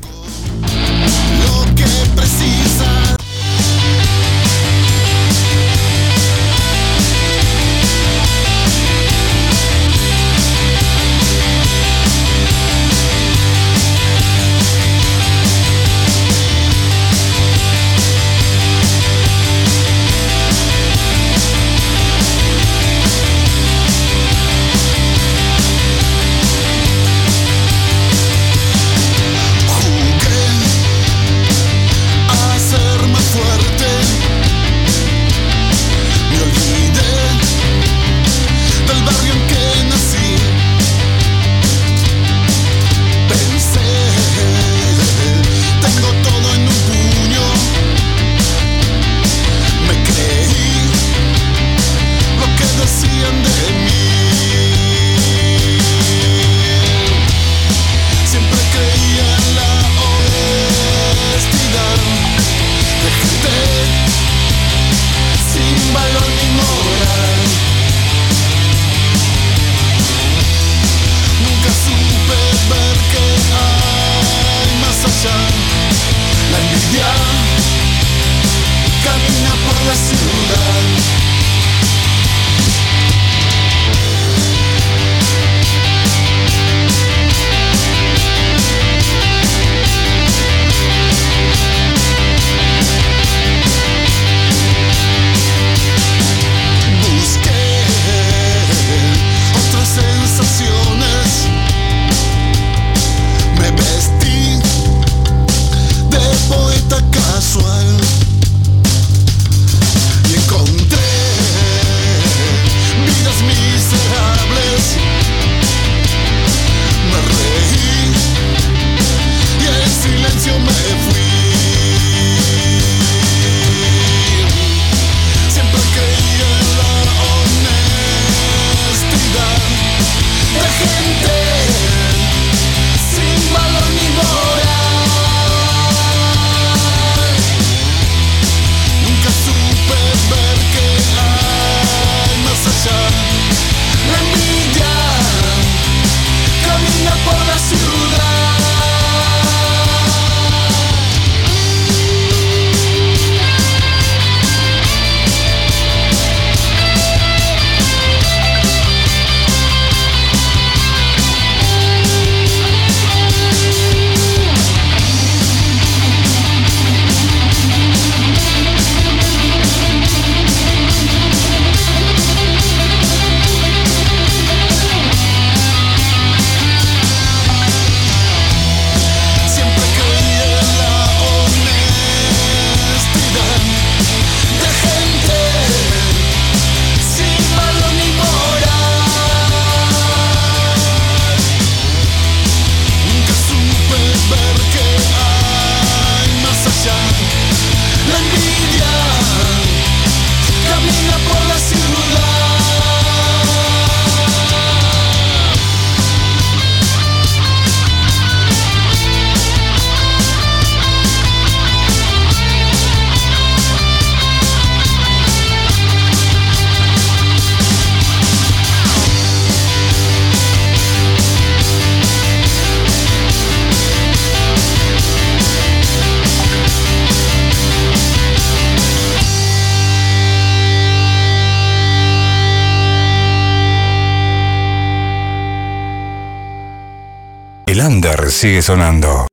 Sigue sonando.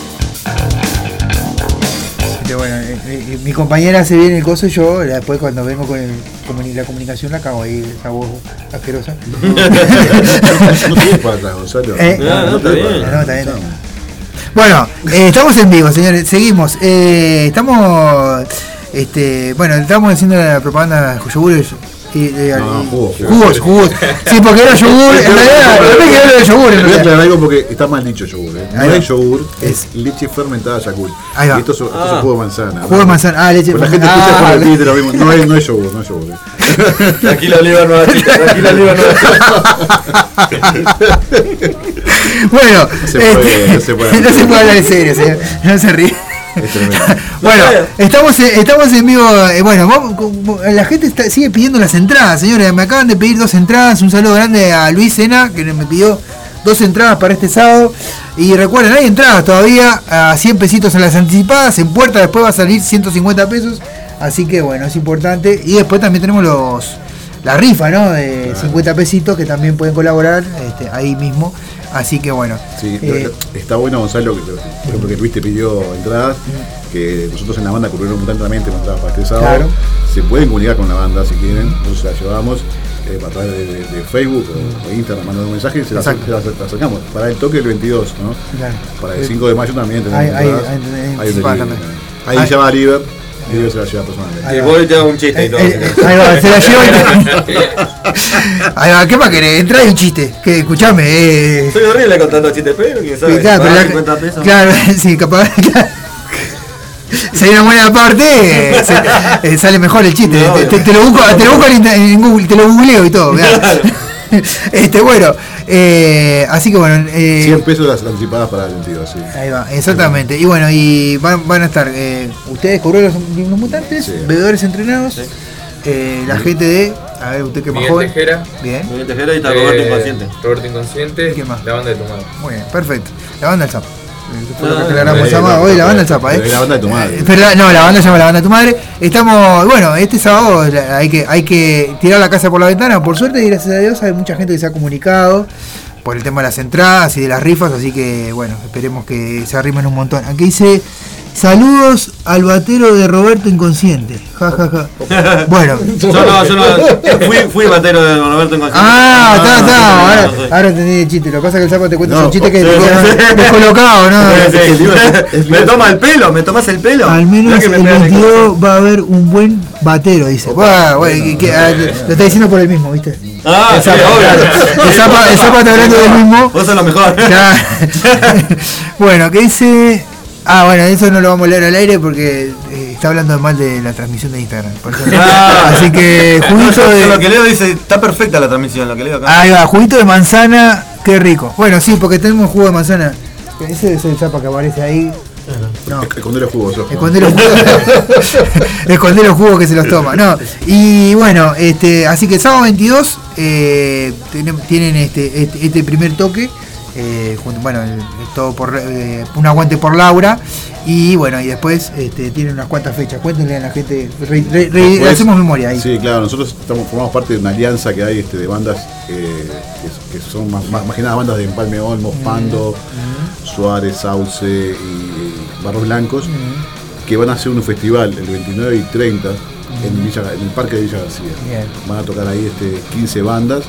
Este, bueno, eh, eh, mi compañera se viene el coso y yo después cuando vengo con la comunicación la cago ahí, esa voz asquerosa. No para atrás, Gonzalo. Eh, está bien. bien, Bueno, eh, estamos en vivo, señores. Seguimos. Eh, estamos. Este, bueno, estamos haciendo la propaganda de Y, eh, No, y- jugos, jugos, jugos. Sí, porque era yogur. En realidad, no me quedé de yogur. en Voy a aclarar algo porque está mal dicho yogur. ¿eh? No es yogur, Es- leche fermentada Yakult. Ahí va. Y esto es, esto es Ah. jugo de manzana. Jugo de manzana. Ah, leche Pues la gente escucha Ah, por el título lo mismo. No es, no es yogur, no es yogur. ¿eh? Tranquila, Oliva Nueva Chica, tranquila, Oliva Nueva Bueno, No se puede, este, no se puede. no se puede hablar en serio, señor. No se ríe. Es. Bueno, No, estamos, en- estamos en vivo. eh, bueno, vamos, la gente está- sigue pidiendo las entradas, señores. Me acaban de pedir dos entradas. Un saludo grande a Luis Sena, que me pidió dos entradas para este sábado. Y recuerden, hay entradas todavía a 100 pesitos en las anticipadas. En puerta después va a salir 150 pesos. Así que bueno, es importante. Y después también tenemos los la rifa, ¿no? De 50 pesitos que también pueden colaborar este, ahí mismo. Así que bueno. Sí, eh, está bueno Gonzalo, que, por ejemplo, que Luis te pidió entradas, que nosotros en la banda cubrieron tanamente con entradas para este sábado. Claro. Se pueden comunicar con la banda si quieren, nosotros las llevamos eh, a través de, de- de Facebook o, Instagram, mandando un mensaje y se las, acercamos. Para el toque el 22, ¿no? claro. Para el 5 de mayo también tenemos hay- entradas. Ahí Diego se la lleva personalmente. Y voy y te hago un chiste y todo. Eh, eh, ahí va, se la lleva y Ahí va, ¿qué más querés? Entra y un chiste. Que escuchame, eh. Soy horrible contando chistes, pero quién sabe. Claro, pero la- 50 pesos. claro, sí, capaz. claro. Si hay una buena parte, eh, se- eh, sale mejor el chiste. No, te, te- te lo busco, te lo busco en, Google, te lo googleo y todo. mirá. Este, bueno, eh, así que bueno. eh, 100 pesos las anticipadas para el 22, sí. Ahí va, exactamente. Y bueno, y van, van a estar eh, ustedes, cobreros los mutantes, Sí. bebedores entrenados, eh, la gente de. A ver, usted que más Miguel joven. Tejera. Bien, Miguel Tejera y está eh, Roberto Inconsciente. Roberto Inconsciente. ¿Quién más? La banda de tu madre. muy bien, perfecto. La banda del Zapa. Fue lo que aclaramos, se llama no, hoy la banda Zapa, ¿eh? La banda de tu madre. Pero no, la banda se llama la banda de tu madre. Estamos, bueno, este sábado hay que, hay que tirar la casa por la ventana. Por suerte y gracias a Dios hay mucha gente que se ha comunicado por el tema de las entradas y de las rifas, así que bueno, esperemos que se arrimen un montón. Aquí dice saludos al batero de Roberto Inconsciente. Ja, ja, ja. Bueno. Yo no, yo no. Fui, fui batero de Roberto Inconsciente. Ah, está, No, está. no, no, Ahora, ahora entendí el chiste. Lo que pasa es que el sapo te cuenta No, un chiste que sí, sí, sí. descolocado, ¿no? Sí, sí. Me toma el pelo, me tomas el pelo. Al menos que el me pegan el 22 va a haber un buen batero, dice. Bueno, bueno, que- que- ah, lo está diciendo por el mismo, ¿viste? Ah, El Zapa, obvio. el Zapa- está hablando del mismo. Vos sos lo mejor. Bueno, ¿qué dice? Ah, bueno, eso no lo vamos a leer al aire porque eh, está hablando mal de la transmisión de Instagram. por eso- Ah. Así que juguito yo- yo lo que de. leo dice, está perfecta la transmisión, lo que leo acá. Ahí va, juguito de manzana, qué rico. Bueno, sí, porque tenemos jugo de manzana. Ese es el zapa que aparece ahí. No. Esconder los jugos. ojo. Esconder los jugos. Esconder los jugos que se los toma. No. Y bueno, este, así que sábado 22 eh, tienen, tienen este, este, este primer toque. Eh, bueno, el- todo por eh, un aguante por Laura. Y bueno, y después este, tienen unas cuantas fechas. Cuéntenle a la gente. re- re- re- Después- hacemos memoria ahí. Sí, claro, nosotros estamos, formamos parte de una alianza que hay este, de bandas eh, que, que son más, más, más que nada bandas de Empalme Olmos, Pando, Suárez, Sauce y, Barros Blancos, que van a hacer un festival el 29 y 30 en, Villa- en el Parque de Villa García. Bien. Van a tocar ahí este, 15 bandas,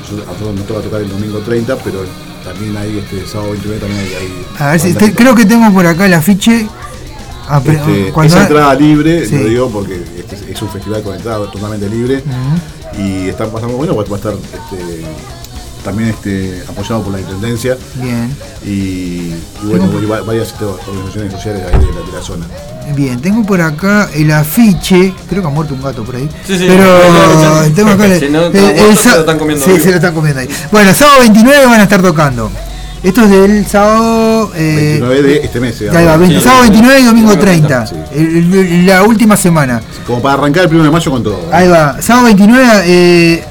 nosotros, a nosotros nos toca tocar el domingo 30, pero también ahí este sábado 29 también hay... hay A ver si te- creo que tengo por acá el afiche. Ah, este, cuando- es entrada libre, Sí. lo digo porque este es- un festival con entrada totalmente libre y está bastante bueno, va va a estar este, también este, apoyado por la Intendencia Bien. y, y bueno, y va- varias este, organizaciones sociales ahí de la, de la zona. Bien, tengo por acá el afiche, creo que ha muerto un gato por ahí. Sí, sí, pero no, no, tengo acá el, si no, el- está el muerto, sa- se lo están comiendo Sí, vivo. se lo están comiendo ahí. Bueno, sábado 29 van a estar tocando. Esto es del sábado. Eh, 29 de este mes. ahí va, digamos. 20 Sí, sábado sí, 29 y domingo domingo 30. sí. el- el- la última semana. Como para arrancar el 1 de mayo con todo. ¿eh? Ahí va, sábado 29, eh,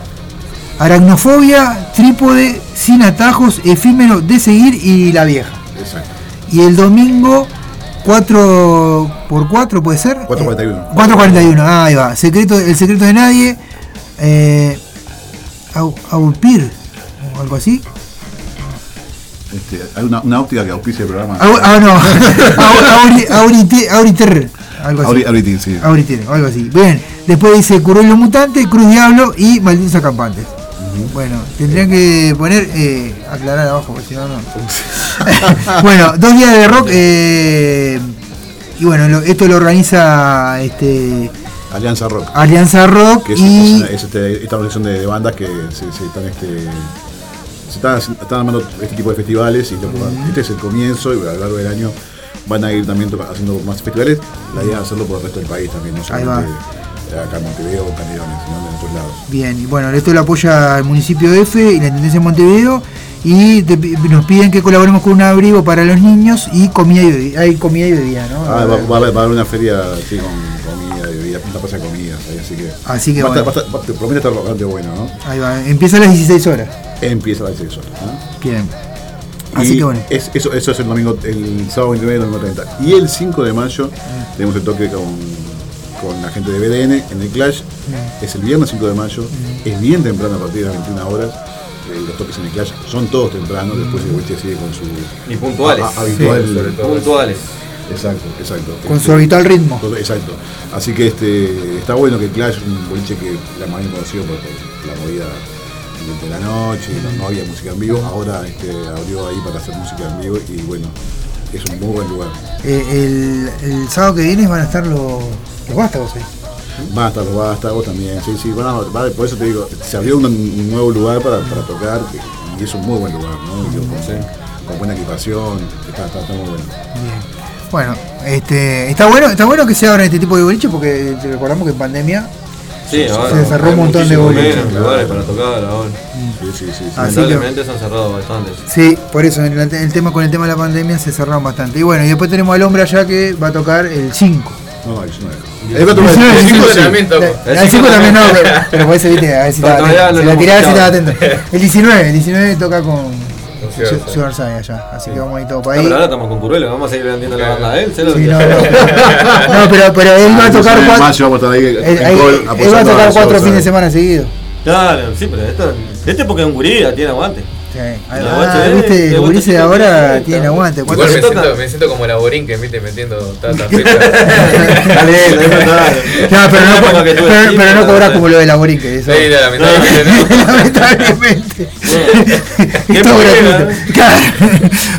aracnofobia, trípode, sin atajos, efímero de seguir y la vieja. Exacto. Y el domingo 4 por 4 puede ser? 441. 441, ahí va. Secreto, el secreto de nadie. Eh, o algo así. Este, hay una, una óptica que auspicia el programa. Au- ah, no. Au- Auri- Aurite- Auriter, algo así. Auri- sí. Auriter, algo así. Bien, después dice Curullo Mutante, Cruz Diablo y Malditos Acampantes. Bueno, tendrían que poner, eh, aclarar abajo, porque si no, no. bueno, dos días de rock. eh, y bueno, lo- esto lo organiza este, Alianza Rock. Alianza Rock que es, y. es- es, este, esta organización de, de bandas que se, se están este se están, están armando este tipo de festivales y este es el comienzo y a lo largo del año van a ir también haciendo más festivales la idea es hacerlo por el resto del país también no solamente acá en Montevideo o Canelones sino en otros lados Bien, y bueno, esto lo apoya el municipio de F y la Intendencia de Montevideo y te nos piden que colaboremos con un abrigo para los niños y comida y bebida, hay comida y bebida, ¿no? Ah, va, va a haber, va a haber una feria sí, con comida y bebida, una plaza de comidas ahí, así que Así que va a estar- bueno. a estar- promete estar bastante bueno ¿no? Ahí va, empieza a las 16 horas. empieza la sexo ¿no? Bien. Así Y que bueno. es- eso, eso es el domingo, el sábado 29 y el domingo 30. Y el 5 de mayo Mm. tenemos el toque con, con la gente de BDN en el Clash. Mm. Es el viernes 5 de mayo. Es bien temprano a partir de las 21 horas. Eh, los toques en el Clash son todos tempranos. Después el Boliche sigue con su. Y puntuales. a- a- habitual. Sí, sobre todo. Puntuales. Exacto, exacto. Con Este, su habitual ritmo. Exacto. Así que este está bueno que el Clash, un boliche que la más bien conocido por, por la movida de la noche, no, no había música en vivo, ahora este, abrió ahí para hacer música en vivo y bueno, es un muy buen lugar. Eh, el, el sábado que viene van a estar los, los vástagos ahí. Basta, los vástagos también. Sí, sí, bueno, por eso te digo, se abrió un, un nuevo lugar para, para tocar y es un muy buen lugar, ¿no? Yo con buena equipación, está, está, está muy bueno. Bien. Bueno, este, está bueno, está bueno que se abran este tipo de boliches porque recordamos que en pandemia Sí, ahora. se cerró un montón de boliches. menos lugares para tocar ahora. Sí, sí, sí. sí. Lamentablemente se han cerrado bastantes. Sí, por eso en el, el tema con el tema de la pandemia se cerraron bastante. Y bueno, y después tenemos al hombre allá que va a tocar el 5. No, 19. A tocar El el 5 19, sí. también toco. El 5 también no, pero, pero por eso viste, a ver si estaba atento. no Si la tiraba si estaba atento. El 19, el 19 toca con Arsay allá. Así que vamos a ir todo para No, ahí. pero ahora estamos con Curuelo, vamos a seguir vendiendo la banda de él. ¿sabes lo Sí, que- no, no. No, pero, pero él va a tocar En cuatro. mayo vamos a estar ahí Él, en él- Col, él va a apoyando tocar cuatro fines de semana seguidos. Claro, sí, pero esto, este porque es un gurí, tiene aguante. Sí. Ah, guacha, viste, eh, los de gurises de guachito ahora tiene tienen aguante. Igual ¿Cuántos- me siento, me siento como la Borín que viste metiendo fecha. Dale, dale, dale. No, pero no, que pero, no cobras como lo de la Borique, eso. Sí, lamentablemente no.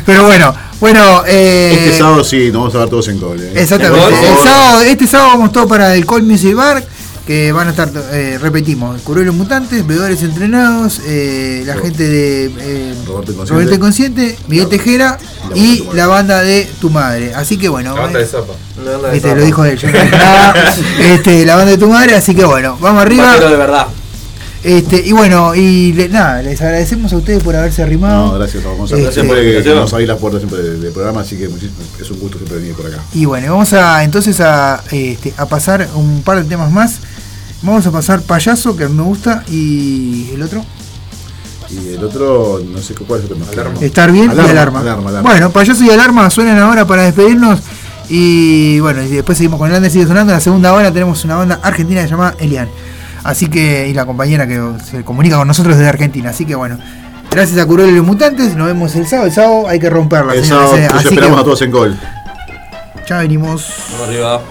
Pero bueno, bueno, eh, Este sábado sí, nos vamos a ver todos en Col. ¿eh? Exactamente. El sábado, este sábado vamos todos para el Call Music Bar, que van a estar, eh, repetimos, Curuelos Mutantes, Bebedores Entrenados, eh, la gente de eh, Roberto Inconsciente. Roberto Inconsciente, Miguel Tejera La y de la banda de Tu Madre. Así que bueno, La banda eh, de Zapa. La banda de este, Zapa. lo dijo él, yo no dije nada. Este, la banda de Tu Madre, así que bueno, vamos arriba. De verdad. Este, y bueno, y le- nada, les agradecemos a ustedes por haberse arrimado. No, gracias, vamos a Este, gracias por que Gracias. nos abrís las puertas siempre del, del programa, así que muchísimo, es un gusto siempre venir por acá. Y bueno, vamos a entonces a, este, a pasar un par de temas más. Vamos a pasar payaso, que a mí me gusta, y el otro, Y el otro, no sé cuál es el tema. Alarma. estar bien Alarma, y alarma. alarma, alarma. Bueno, payaso y alarma suenan ahora para despedirnos. Y bueno, y después seguimos con el Ander sigue sonando. En la segunda hora tenemos una banda argentina que se llama Elian. Así que, y la compañera que se comunica con nosotros desde Argentina. Así que bueno, gracias a Curol y los Mutantes. Nos vemos el sábado. El sábado hay que romperla. El sábado los esperamos que, a todos en Col. Ya venimos. Vamos arriba.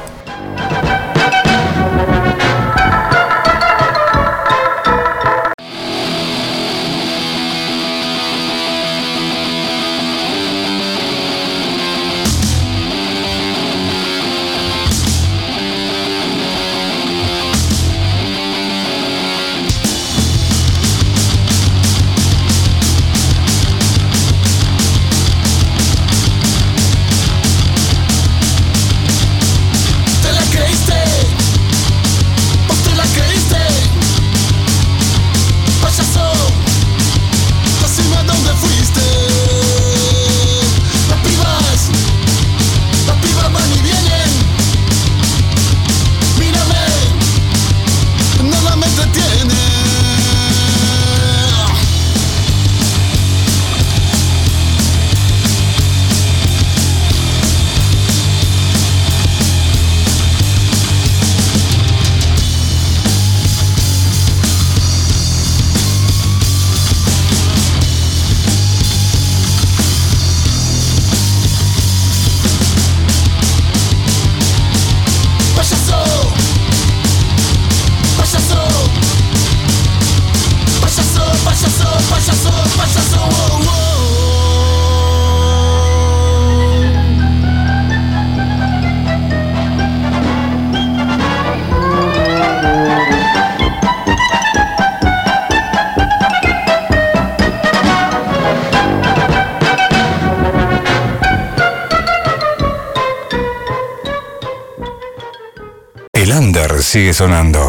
Sonando.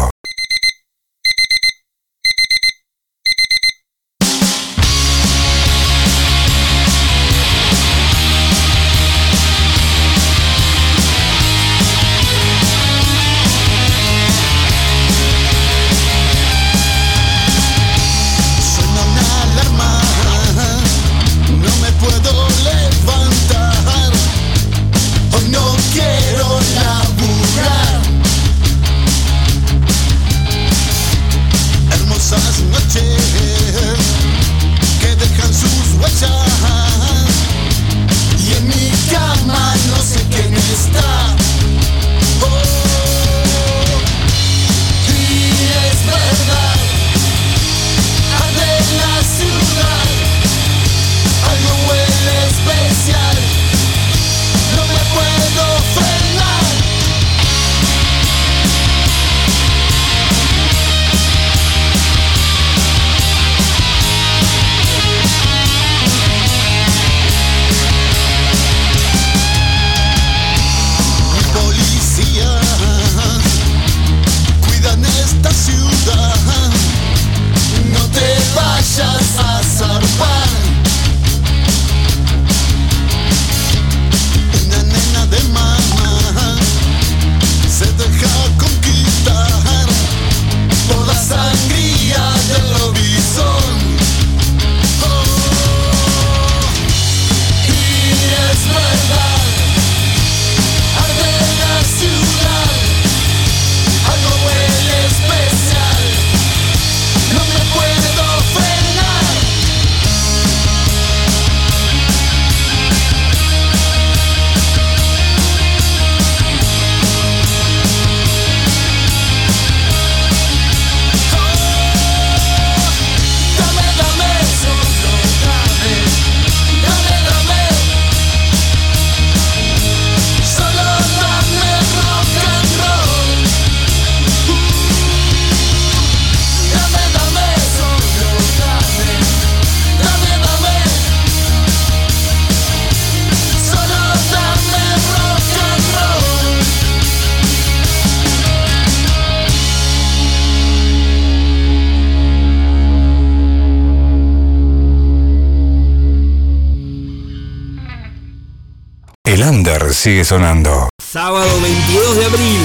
Under sigue sonando. Sábado 22 de abril,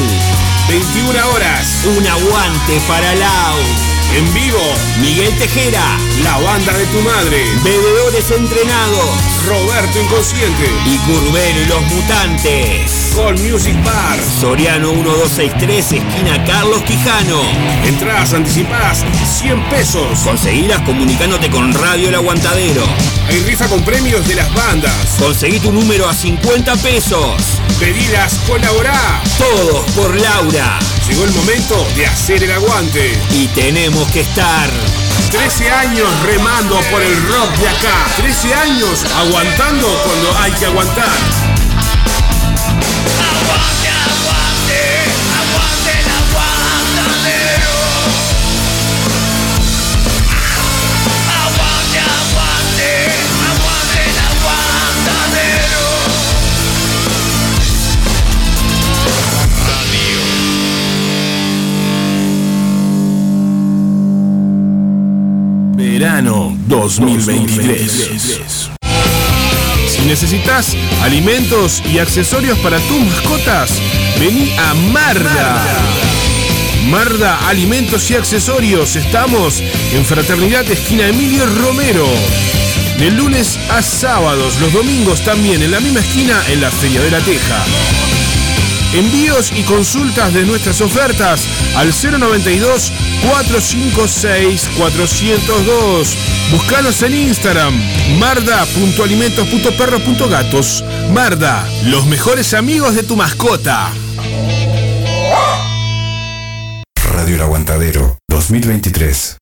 21 horas. un aguante para Lau. En vivo, Miguel Tejera, la banda de tu madre. bebedores entrenados Roberto Inconsciente. y Curbero y los mutantes. Con Music Bar. Soriano 1263, esquina Carlos Quijano. Entradas anticipadas 100 pesos. Conseguilas comunicándote con Radio El Aguantadero. Hay rifa con premios de las bandas. Conseguí tu número a 50 pesos. Pedidas, colaborá. Todos por Laura. Llegó el momento de hacer el aguante. Y tenemos que estar. 13 años remando por el rock de acá. 13 años aguantando cuando hay que aguantar. 2023. Si necesitas alimentos y accesorios para tus mascotas, vení a Marda. Alimentos y Accesorios. Estamos en Fraternidad Esquina Emilio Romero. De lunes a sábados, los domingos también en la misma esquina en la Feria de la Teja. Envíos y consultas de nuestras ofertas al 092 456 402. Búscanos en Instagram marda.alimentos.perros.gatos. Marda, los mejores amigos de tu mascota. Radio El Aguantadero 2023.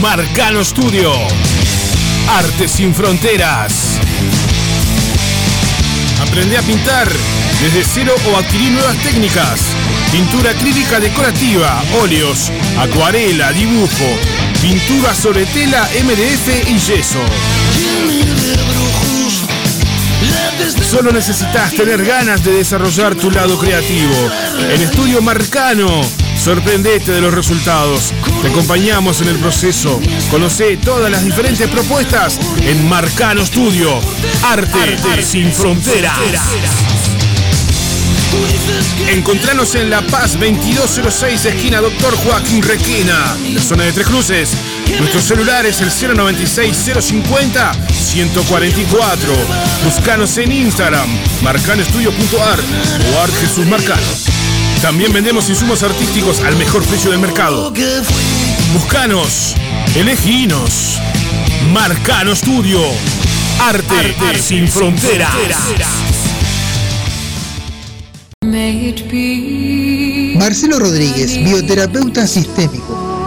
Marcano Studio. Arte sin fronteras. Aprende a pintar desde cero o adquirir nuevas técnicas. Pintura acrílica decorativa, óleos, acuarela, dibujo, pintura sobre tela, MDF y yeso. Solo necesitas tener ganas de desarrollar tu lado creativo. En Estudio Marcano, sorprendete de los resultados. Te acompañamos en el proceso. Conoce todas las diferentes propuestas en Marcano Studio. Arte, sin fronteras. Encontranos en La Paz 2206, esquina Doctor Joaquín Requena, en la zona de Tres Cruces. Nuestro celular es el 096-050-144. Buscanos en Instagram, marcanoestudio.ar o Art Jesús Marcano. También vendemos insumos artísticos al mejor precio del mercado. Buscanos, eleginos. Marcano Studio. Arte, sin fronteras. Marcelo Rodríguez, bioterapeuta sistémico.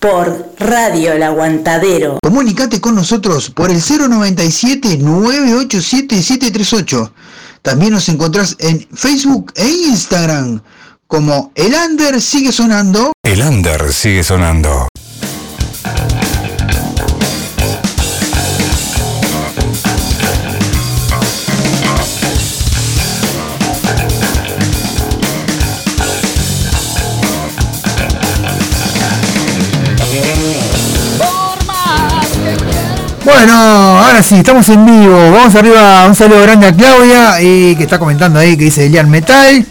por Radio El Aguantadero. Comunicate con nosotros por el 097-987-738. También nos encontrás en Facebook e Instagram como El Under sigue sonando. El under sigue sonando. Bueno, ahora sí, estamos en vivo. Vamos arriba, un saludo grande a Claudia, y que está comentando ahí que dice Elian Metal.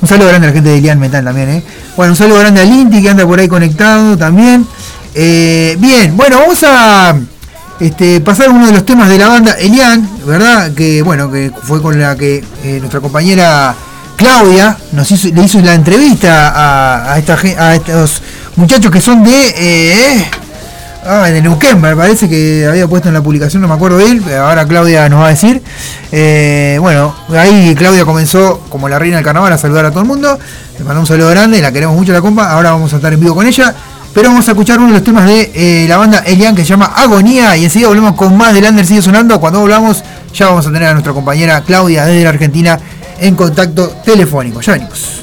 Un saludo grande a la gente de Elian Metal también, ¿eh? Bueno, un saludo grande a Linti que anda por ahí conectado también. Eh, bien, bueno, vamos a este, pasar uno de los temas de la banda Elian, ¿verdad? Que bueno, que fue con la que eh, nuestra compañera Claudia nos hizo, le hizo la entrevista a, estos muchachos que son de. eh, Ah, de Neuquén, me parece que había puesto en la publicación, no me acuerdo bien, pero ahora Claudia nos va a decir. Eh, bueno, ahí Claudia comenzó como la reina del carnaval a saludar a todo el mundo. Le mandamos un saludo grande, la queremos mucho la compa. Ahora vamos a estar en vivo con ella. Pero vamos a escuchar uno de los temas de eh, la banda Elian que se llama Agonía. Y enseguida volvemos con más del Lander sigue sonando. Cuando volvamos, ya vamos a tener a nuestra compañera Claudia desde la Argentina en contacto telefónico. Ya venimos.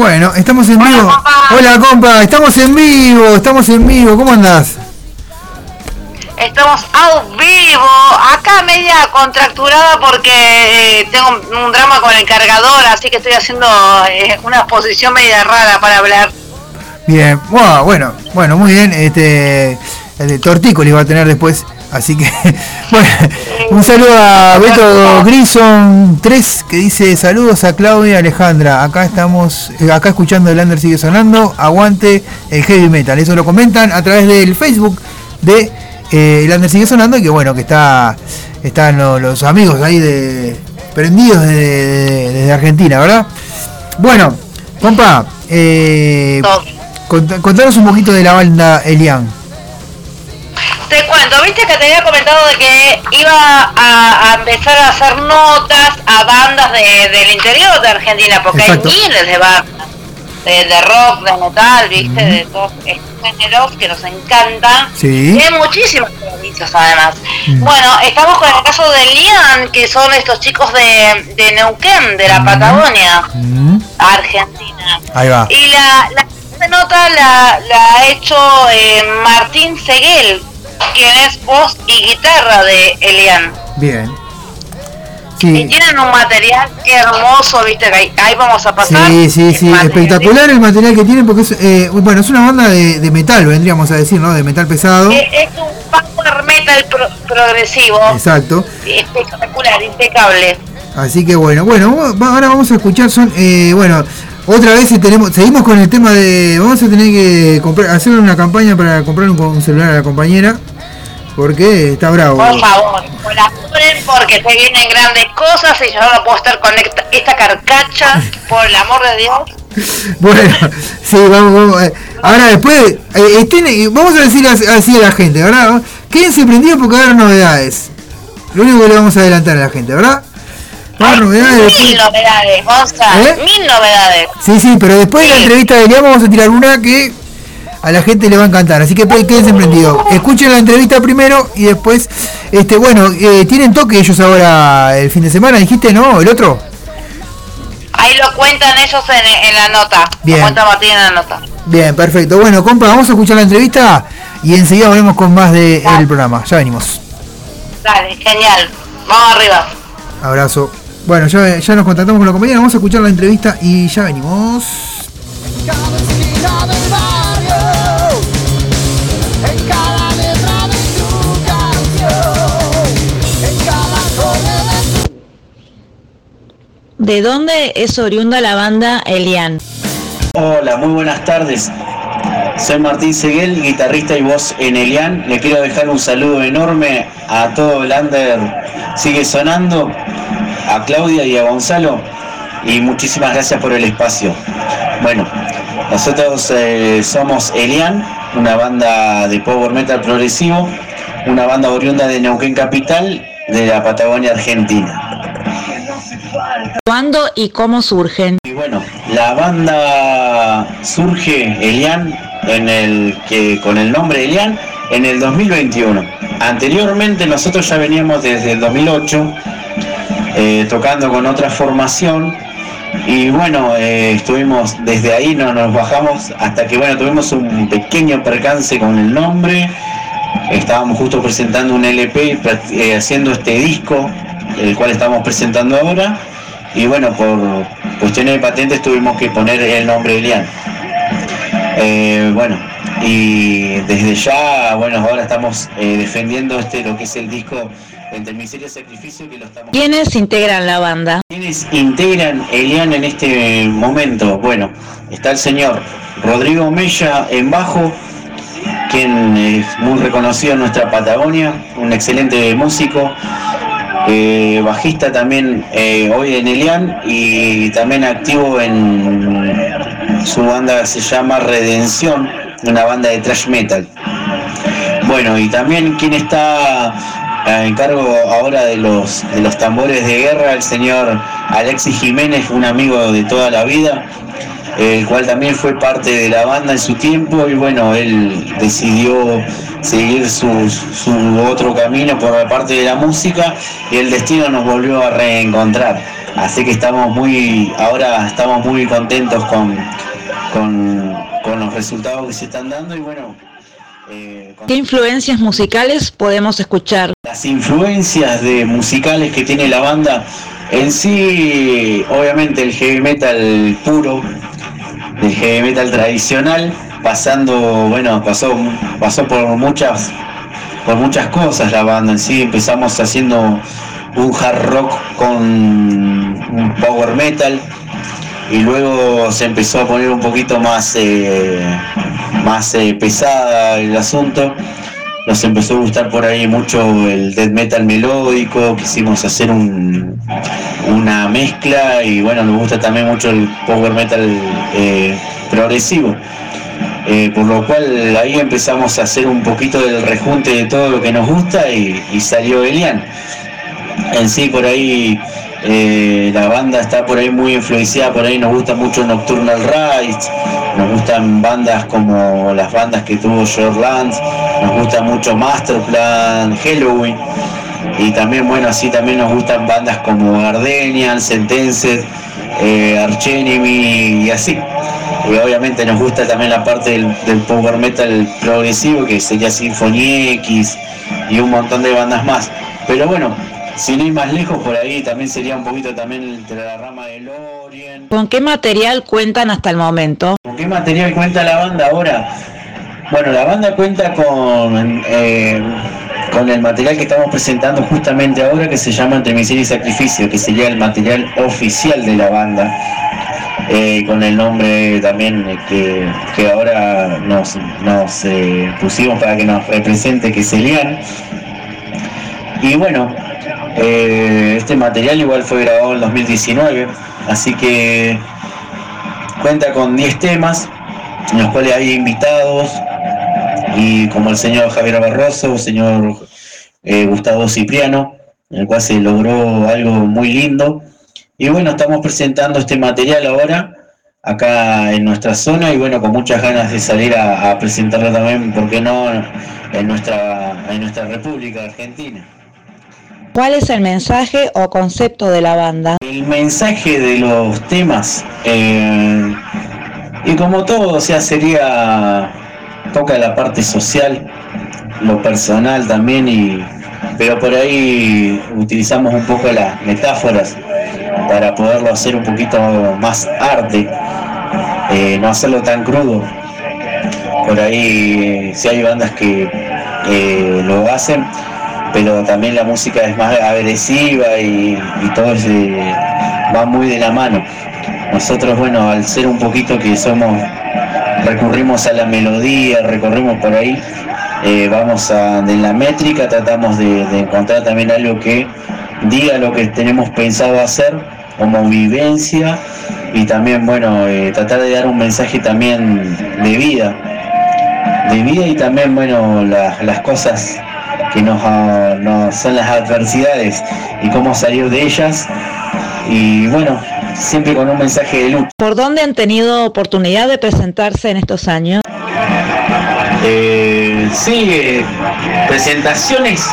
Bueno, estamos en vivo. Hola compa, estamos en vivo, estamos en vivo. ¿Cómo andás? Estamos a vivo, acá media contracturada porque eh, tengo un, drama con el cargador, así que estoy haciendo eh, una posición media rara para hablar. Bien, bueno, bueno, muy bien. Este, el le iba a tener después. Así que, bueno, un saludo a Beto Grison 3 que dice saludos a Claudia y Alejandra. Acá estamos, eh, acá escuchando el Under sigue sonando. Aguante el heavy metal. Eso lo comentan a través del Facebook de eh, el Under sigue sonando y que bueno, que está están lo- los, amigos ahí de prendidos de- de- desde Argentina, ¿verdad? Bueno, compa, eh, cont- contanos un poquito de la banda Elian. Te cuento, viste que te había comentado de que iba a, a empezar a hacer notas a bandas de- del interior de Argentina, porque Exacto. hay miles de bandas, de, de rock, de metal, viste, de todos estos géneros que nos encantan. Sí. Y hay muchísimas provincias además. Mm. Bueno, estamos con el caso de Lian, que son estos chicos de, de Neuquén, de la Patagonia, Mm, Argentina. Ahí va. Y la, la nota la, la ha hecho eh, Martín Seguel, quien es voz y guitarra de Elian. Bien. Y Sí, tienen un material hermoso, viste, que ahí, ahí vamos a pasar. sí, sí, sí, Material- espectacular el material que tienen porque es, eh, bueno, es una banda de, de metal, vendríamos a decir, ¿no? De metal pesado. Es, es un power metal pro- progresivo. Exacto. Espectacular, impecable. Así que bueno, bueno, ahora vamos a escuchar son, eh, bueno, otra vez tenemos, seguimos con el tema de, vamos a tener que comprar, hacer una campaña para comprar un, un celular a la compañera, porque está bravo. Por favor, colaboren porque se vienen grandes cosas y yo no puedo estar con esta, esta carcacha, por el amor de Dios. Bueno, sí, vamos, vamos, eh, ahora después, eh, estén, vamos a decir así, así a la gente, ¿verdad? Quédense prendidos porque va a haber novedades. Lo único que le vamos a adelantar a la gente, ¿verdad? Después- Mil novedades, Gonza, ¿Eh? mil novedades. Sí, sí, pero después de la entrevista de Elian vamos a tirar una que a la gente le va a encantar. Así que quédense prendidos. Escuchen la entrevista primero y después, este, bueno, eh, tienen toque ellos ahora el fin de semana, dijiste, ¿no? ¿El otro? Ahí lo cuentan ellos en, en la nota. Bien. Lo cuenta Martín en la nota. Bien, perfecto. Bueno, compa, vamos a escuchar la entrevista y enseguida volvemos con más del programa. Ya venimos. Dale, genial. Vamos arriba. Abrazo. Bueno, ya, ya nos contactamos con la compañera, vamos a escuchar la entrevista y ya venimos. De tu canción, en cada acorde de ¿De dónde es oriunda la banda Elian? Hola, muy buenas tardes. Soy Martín Seguel, guitarrista y voz en Elian. Le quiero dejar un saludo enorme a todo el under Sigue Sonando, a Claudia y a Gonzalo. Y muchísimas gracias por el espacio. Bueno, nosotros eh, somos Elian, una banda de power metal progresivo, una banda oriunda de Neuquén Capital, de la Patagonia Argentina. ¿Cuándo y cómo surgen? Y bueno, la banda surge Elian en el que con el nombre Elian en el 2021. Anteriormente nosotros ya veníamos desde el 2008 eh, tocando con otra formación y bueno, eh, estuvimos desde ahí, no nos bajamos hasta que bueno, tuvimos un pequeño percance con el nombre. Estábamos justo presentando un LP, eh, haciendo este disco, el cual estamos presentando ahora. Y bueno, por cuestiones de patentes tuvimos que poner el nombre Elian. Eh, bueno, y desde ya, bueno, ahora estamos eh, defendiendo este lo que es el disco Entre Miseria y Sacrificio que lo estamos ¿Quiénes integran la banda? ¿Quiénes integran Elian en este momento? Bueno, está el señor Rodrigo Mella en bajo, quien es muy reconocido en nuestra Patagonia, un excelente músico, eh, bajista también eh, hoy en Elian y también activo en su banda que se llama Redención, una banda de thrash metal. Bueno, y también quien está eh, en cargo ahora de los, de los tambores de guerra, el señor Alexis Jiménez, un amigo de toda la vida, el cual también fue parte de la banda en su tiempo y bueno, él decidió seguir su, su otro camino por la parte de la música y el destino nos volvió a reencontrar. Así que estamos muy, ahora estamos muy contentos con, con, con los resultados que se están dando y bueno, ¿Qué influencias musicales podemos escuchar? Las influencias de musicales que tiene la banda, en sí, obviamente el heavy metal puro, el heavy metal tradicional, pasando, bueno, pasó, pasó por muchas, por muchas cosas la banda en sí. Empezamos haciendo un hard rock con un power metal y luego se empezó a poner un poquito más, eh, más eh, pesada el asunto. Nos empezó a gustar por ahí mucho el death metal melódico, quisimos hacer un, una mezcla y bueno, nos gusta también mucho el power metal eh, progresivo. Por lo cual ahí empezamos a hacer un poquito del rejunte de todo lo que nos gusta y salió Elian. En sí por ahí eh, la banda está por ahí muy influenciada, por ahí nos gusta mucho Nocturnal Rides, nos gustan bandas como las bandas que tuvo Shortland, nos gusta mucho Masterplan, Halloween, y también, bueno, así también nos gustan bandas como Gardenian, Sentenced, eh, Arch Enemy y así. Y obviamente nos gusta también la parte del, del power metal progresivo, que sería Symphony X y un montón de bandas más. Pero bueno, sin ir más lejos, por ahí también sería un poquito también entre la rama de Lorien. ¿Con qué material cuentan hasta el momento? ¿Con qué material cuenta la banda ahora? Bueno, la banda cuenta con, eh, con el material que estamos presentando justamente ahora, que se llama Entre Miseria y Sacrificio, que sería el material oficial de la banda. eh, con el nombre también eh, que, que ahora nos, nos eh, pusimos para que nos represente, que es Elian. Y bueno, eh, este material igual fue grabado en 2019, así que cuenta con 10 temas, en los cuales hay invitados, y como el señor Javier Barroso, el señor eh, Gustavo Cipriano, en el cual se logró algo muy lindo. Y bueno, estamos presentando este material ahora acá en nuestra zona y bueno, con muchas ganas de salir a, a presentarlo también, ¿por qué no?, en nuestra, en nuestra República Argentina. ¿Cuál es el mensaje o concepto de la banda? El mensaje de los temas, eh, y como todo, o sea, sería, toca la parte social, lo personal también, y, pero por ahí utilizamos un poco las metáforas para poderlo hacer un poquito más arte, eh, no hacerlo tan crudo. Por ahí, si hay bandas que eh, lo hacen, pero también la música es más agresiva y, todo ese- va muy de la mano. Nosotros, bueno, al ser un poquito que somos, recurrimos a la melodía, recorrimos por ahí, eh, vamos a, de la métrica, tratamos de, encontrar también algo que diga lo que tenemos pensado hacer como vivencia y también, bueno, eh, tratar de dar un mensaje también de vida, de vida y también, bueno, la- las cosas que nos, nos son las adversidades y cómo salir de ellas y bueno, siempre con un mensaje de lucha. ¿Por dónde han tenido oportunidad de presentarse en estos años? Eh, sí, eh, presentaciones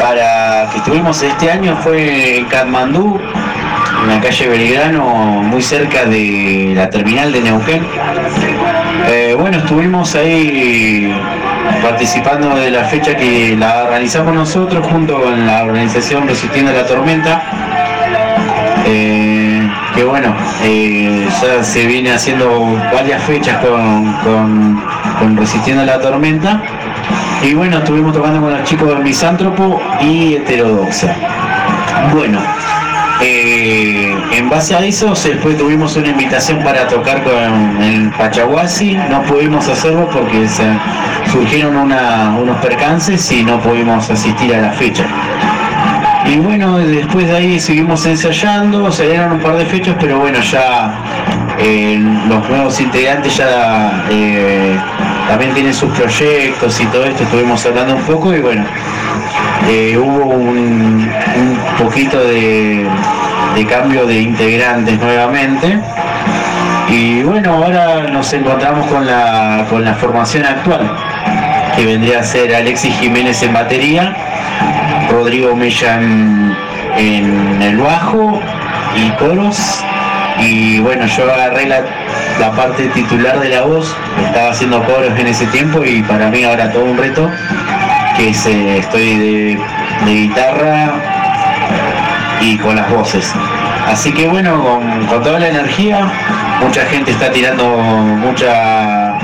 para que tuvimos este año fue en Katmandú, en la calle Belgrano, muy cerca de la terminal de Neuquén. Eh, bueno, estuvimos ahí participando de la fecha que la organizamos nosotros junto con la organización Resistiendo la Tormenta. Eh, que bueno, eh, ya se viene haciendo varias fechas con, con- con Resistiendo la Tormenta. Y bueno, estuvimos tocando con los chicos de Misántropo y Heterodoxa. Bueno, eh, en base a eso, después tuvimos una invitación para tocar con el Pachaguasi. No pudimos hacerlo porque surgieron unos percances y no pudimos asistir a la fecha. Y bueno, después de ahí seguimos ensayando, salieron un par de fechas, pero bueno, ya eh, los nuevos integrantes ya eh, también tienen sus proyectos y todo esto, estuvimos hablando un poco y bueno, hubo un poquito de, de cambio de integrantes nuevamente. Y bueno, ahora nos encontramos con la, con la formación actual, que vendría a ser Alexis Jiménez en batería, Rodrigo Mella en, en el bajo y coros. Y bueno, yo agarré la, la parte titular de la voz, estaba haciendo coros en ese tiempo y para mí ahora todo un reto, que es, eh, estoy de, de guitarra y con las voces. Así que bueno, con, toda la energía, mucha gente está tirando mucha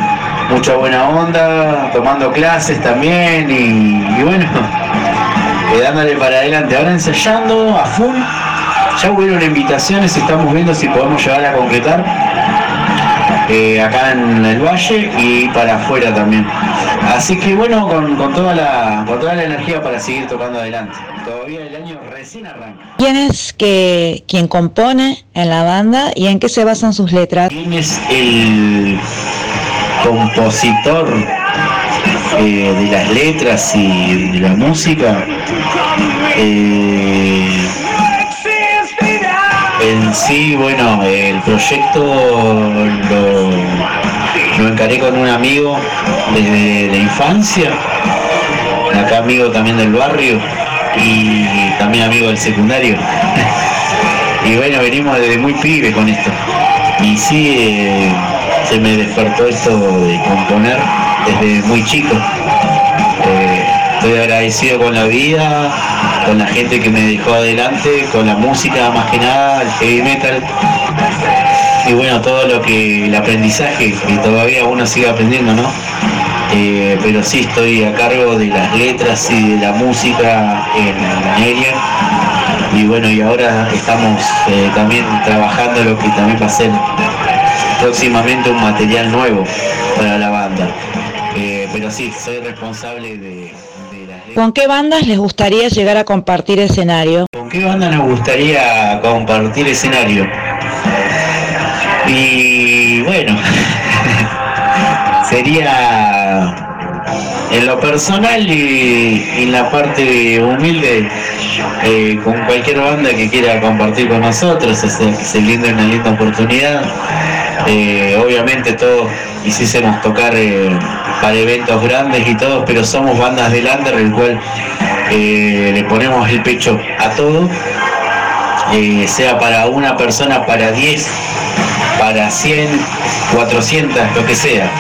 mucha buena onda, tomando clases también y, y bueno, eh, dándole para adelante. Ahora ensayando a full, ya hubieron invitaciones, estamos viendo si podemos llegar a concretar eh, acá en el valle y para afuera también. Así que bueno, con, con toda la, con toda la energía para seguir tocando adelante. Todavía el año recién arranca. ¿Quién es que, quien compone en la banda y en qué se basan sus letras? ¿Quién es el compositor eh, de las letras y de la música? Eh, sí, bueno, el proyecto lo, lo encaré con un amigo desde la infancia, acá amigo también del barrio y también amigo del secundario. y bueno, venimos desde muy pibe con esto. Y sí, eh, se me despertó esto de componer desde muy chico. Eh, estoy agradecido con la vida, con la gente que me dejó adelante, con la música más que nada, el heavy metal. Y bueno, todo lo que, el aprendizaje que todavía uno sigue aprendiendo, ¿no? Eh, pero sí estoy a cargo de las letras y de la música en Alien. Y bueno, y ahora estamos eh, también trabajando lo que también va a ser próximamente un material nuevo para la banda. Eh, pero sí, soy responsable de. ¿Con qué bandas les gustaría llegar a compartir escenario? ¿Con qué banda nos gustaría compartir escenario? Y bueno, sería en lo personal y, en la parte humilde eh, con cualquier banda que quiera compartir con nosotros, o sea, se linda una linda oportunidad. Eh, obviamente todos quisiésemos tocar eh, para eventos grandes y todos, pero somos bandas de lander, el cual eh, le ponemos el pecho a todo, eh, sea para una persona, para 10, para 100, 400, lo que sea.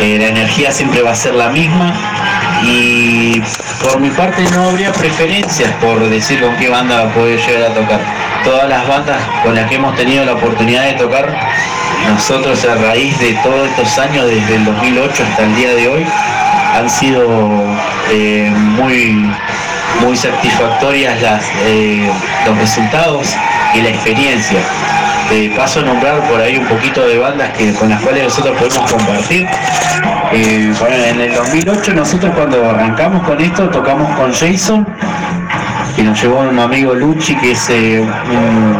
Eh, la energía siempre va a ser la misma y por mi parte no habría preferencias por decir con qué banda puede llegar a tocar. Todas las bandas con las que hemos tenido la oportunidad de tocar, nosotros a raíz de todos estos años, desde el 2008 hasta el día de hoy, han sido eh, muy, muy satisfactorias las, eh, los resultados y la experiencia. Paso a nombrar por ahí un poquito de bandas que, con las cuales nosotros podemos compartir. Eh, bueno, en el 2008 nosotros cuando arrancamos con esto tocamos con Jason, que nos llevó un amigo Luchi, que es eh, un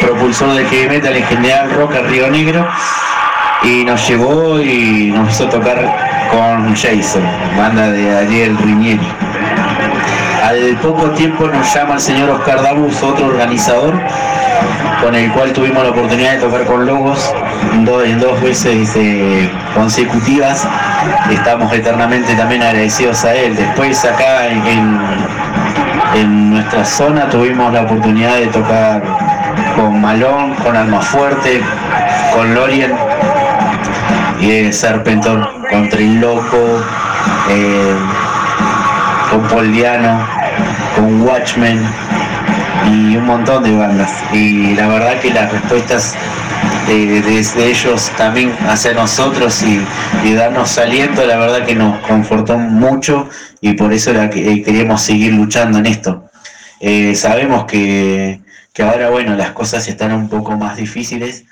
propulsor de heavy metal en general rock a Río Negro, y nos llevó y nos hizo tocar con Jason, banda de Ariel Riñeri. Al poco tiempo nos llama el señor Oscar Dabus, otro organizador, con el cual tuvimos la oportunidad de tocar con Logos en dos, dos veces eh, consecutivas. Estamos eternamente también agradecidos a él. Después acá en, en- nuestra zona tuvimos la oportunidad de tocar con Malón, con Almafuerte, con Lorien y eh, Serpentor, con Triloco, eh, con Poldiano, con Watchmen y un montón de bandas. Y la verdad que las respuestas de, desde ellos también hacia nosotros y, y darnos aliento, la verdad que nos confortó mucho y por eso era que eh, queríamos seguir luchando en esto. Eh, sabemos que, que ahora, bueno, las cosas están un poco más difíciles,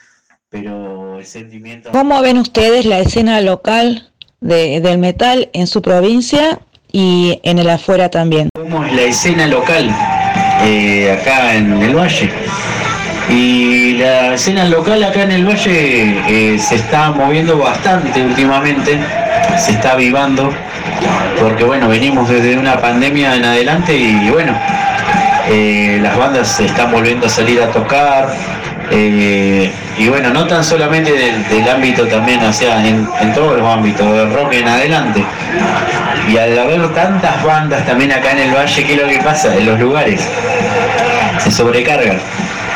pero el sentimiento... ¿Cómo ven ustedes la escena local de- del metal en su provincia y en el afuera también? Cómo es la escena local eh, acá en el valle. Y la escena local acá en el valle eh, se está moviendo bastante últimamente, se está avivando, porque bueno, venimos desde una pandemia en adelante y bueno, eh, las bandas se están volviendo a salir a tocar. y bueno, no tan solamente del, del ámbito también, o sea, en, en todos los ámbitos, del rock en adelante. Y al haber tantas bandas también acá en el valle, ¿qué es lo que pasa? En los lugares se sobrecargan.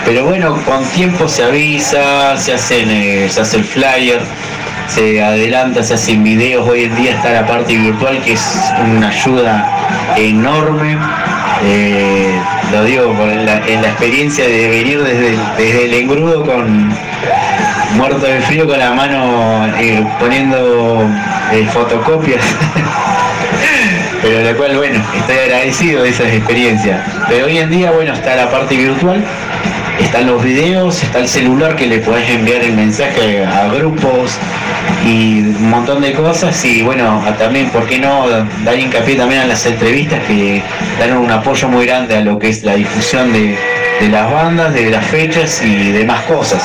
Pero bueno, con tiempo se avisa, se, hacen, eh, se hace el flyer, se adelanta, se hacen videos. Hoy en día está la parte virtual que es una ayuda enorme. Eh, lo digo por la, en la experiencia de venir desde desde el engrudo con muerto de frío con la mano eh, poniendo eh, fotocopias. Pero de la cual, bueno, estoy agradecido de esas experiencias. Pero hoy en día, bueno, está la parte virtual, están los videos, está el celular que le podés enviar el mensaje a grupos y un montón de cosas. Y bueno, también, ¿por qué no dar hincapié también a las entrevistas que dan un apoyo muy grande a lo que es la difusión de, de las bandas, de las fechas y demás cosas?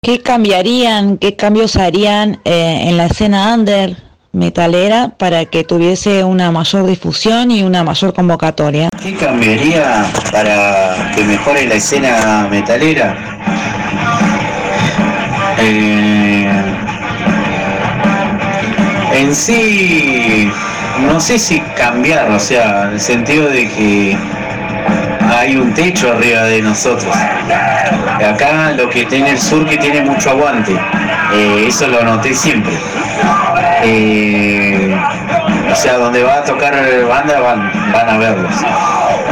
¿Qué cambiarían, qué cambios harían eh, en la escena under metalera para que tuviese una mayor difusión y una mayor convocatoria? ¿Qué cambiaría para que mejore la escena metalera? Eh, en sí, no sé si cambiar, o sea, en el sentido de que hay un techo arriba de nosotros. Acá lo que tiene el sur que tiene mucho aguante, eh, eso lo noté siempre. O sea, donde va a tocar banda van, a verlos.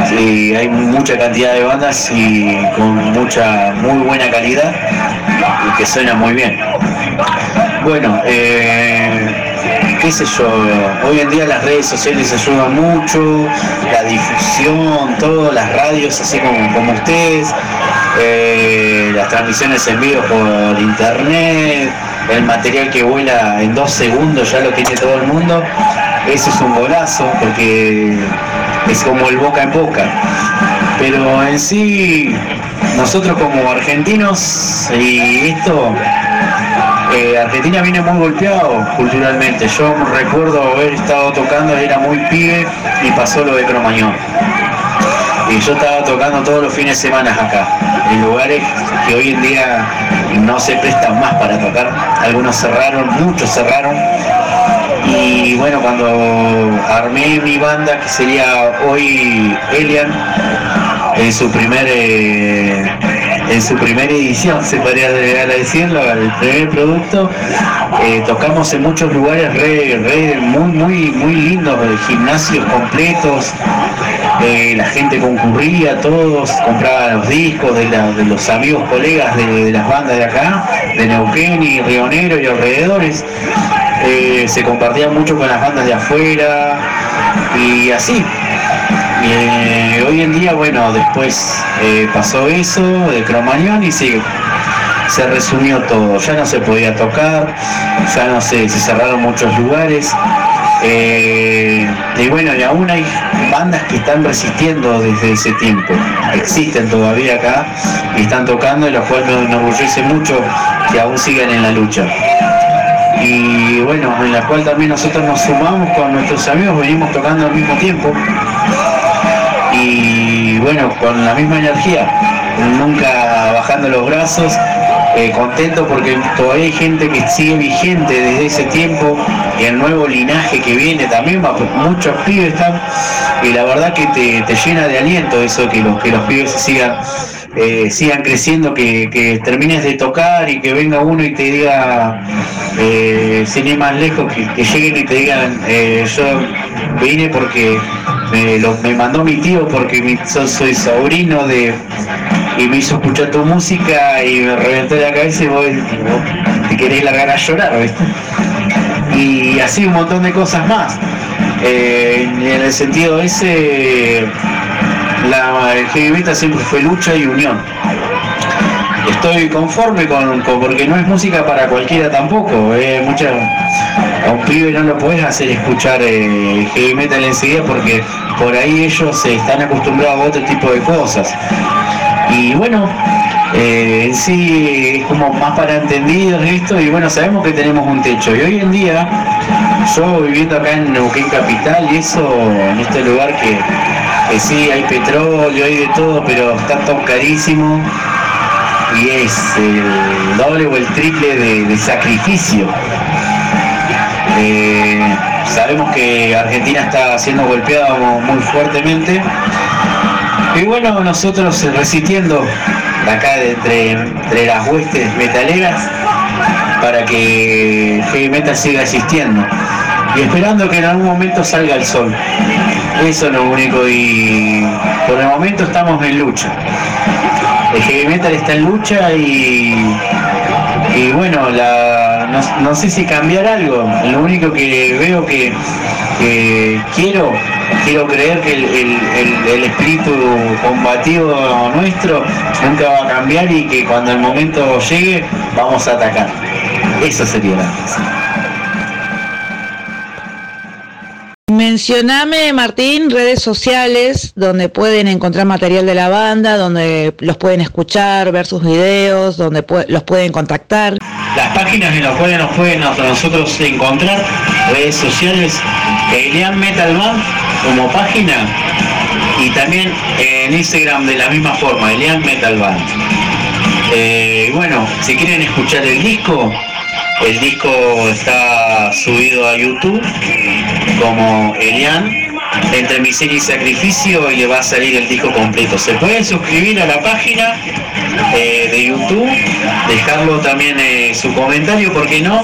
Sí, hay mucha cantidad de bandas y con mucha, muy buena calidad y que suena muy bien. Bueno, eh, qué sé yo, hoy en día las redes sociales ayudan mucho, la difusión, todo, las radios así como, como ustedes, eh, las transmisiones en vivo por internet, el material que vuela en dos segundos ya lo tiene todo el mundo, ese es un golazo porque es como el boca en boca. Pero en sí, nosotros como argentinos, y esto, eh, Argentina viene muy golpeado culturalmente. Yo recuerdo haber estado tocando, era muy pibe y pasó lo de Cromañón. Yo estaba tocando todos los fines de semana acá, en lugares que hoy en día no se prestan más para tocar. Algunos cerraron, muchos cerraron. Y bueno, cuando armé mi banda, que sería hoy Elian, en su primer eh, en su primera edición, se podría llegar a decirlo, el primer producto, eh, tocamos en muchos lugares re, re- muy, muy, muy lindos, gimnasios completos, eh, la gente concurría, todos compraban los discos de, los amigos, colegas de, las bandas de acá, de Neuquén y Río Negro y alrededores. Eh, se compartía mucho con las bandas de afuera y así. Eh, hoy en día, bueno, después eh, pasó eso de Cromañón y se, resumió todo. Ya no se podía tocar, ya no se, cerraron muchos lugares. Eh, y bueno, y aún hay bandas que están resistiendo desde ese tiempo. Existen todavía acá y están tocando, y lo cual me enorgullece mucho que aún sigan en la lucha y bueno, en la cual también nosotros nos sumamos con nuestros amigos, venimos tocando al mismo tiempo bueno, con la misma energía, nunca bajando los brazos, eh, contento porque todavía hay gente que sigue vigente desde ese tiempo y el nuevo linaje que viene también, va- muchos pibes están y la verdad que te, te llena de aliento eso que los, que los pibes sigan eh, sigan creciendo, que, que termines de tocar y que venga uno y te diga, eh, sin más lejos, que, que lleguen y te digan, eh, yo vine porque me, lo- me mandó mi tío, porque mi- so- soy sobrino de y me hizo escuchar tu música y me reventó la cabeza y vos, vos te querés largar a llorar, ¿viste? Y así un montón de cosas más. Eh, en el sentido ese, la, el heavy metal siempre fue lucha y unión. Estoy conforme con, porque no es música para cualquiera tampoco. eh, mucha, a un pibe no lo puedes hacer escuchar eh, heavy metal enseguida porque por ahí ellos eh, están acostumbrados a otro tipo de cosas. Y bueno, eh, en sí es como más para entendidos esto y bueno, sabemos que tenemos un techo. Y hoy en día, yo viviendo acá en Neuquén Capital y eso, en este lugar que, que sí hay petróleo, hay de todo, pero está todo carísimo y es el doble o el triple de, sacrificio. Eh, sabemos que Argentina está siendo golpeada muy fuertemente Y bueno, nosotros resistiendo acá entre, entre las huestes metaleras para que heavy metal siga existiendo y esperando que en algún momento salga el sol. Eso es lo único y por el momento estamos en lucha. El heavy metal está en lucha y, y bueno, la, no, no sé si cambiar algo. Lo único que veo que, que quiero, quiero creer que el, el- el- espíritu combativo nuestro nunca va a cambiar y que cuando el momento llegue vamos a atacar. Eso sería la Mencioname, Martín, redes sociales donde pueden encontrar material de la banda, donde los pueden escuchar, ver sus videos, donde los pueden contactar. Las páginas en las cuales nos pueden a nosotros encontrar, redes sociales, Elian Metal Band como página y también en Instagram de la misma forma, Elian Metal Band. Eh, bueno, si quieren escuchar el disco, el disco está subido a YouTube como Elian, entre miseria y sacrificio y le va a salir el disco completo. Se pueden suscribir a la página eh, de YouTube, dejarlo también eh, su comentario, ¿por qué no?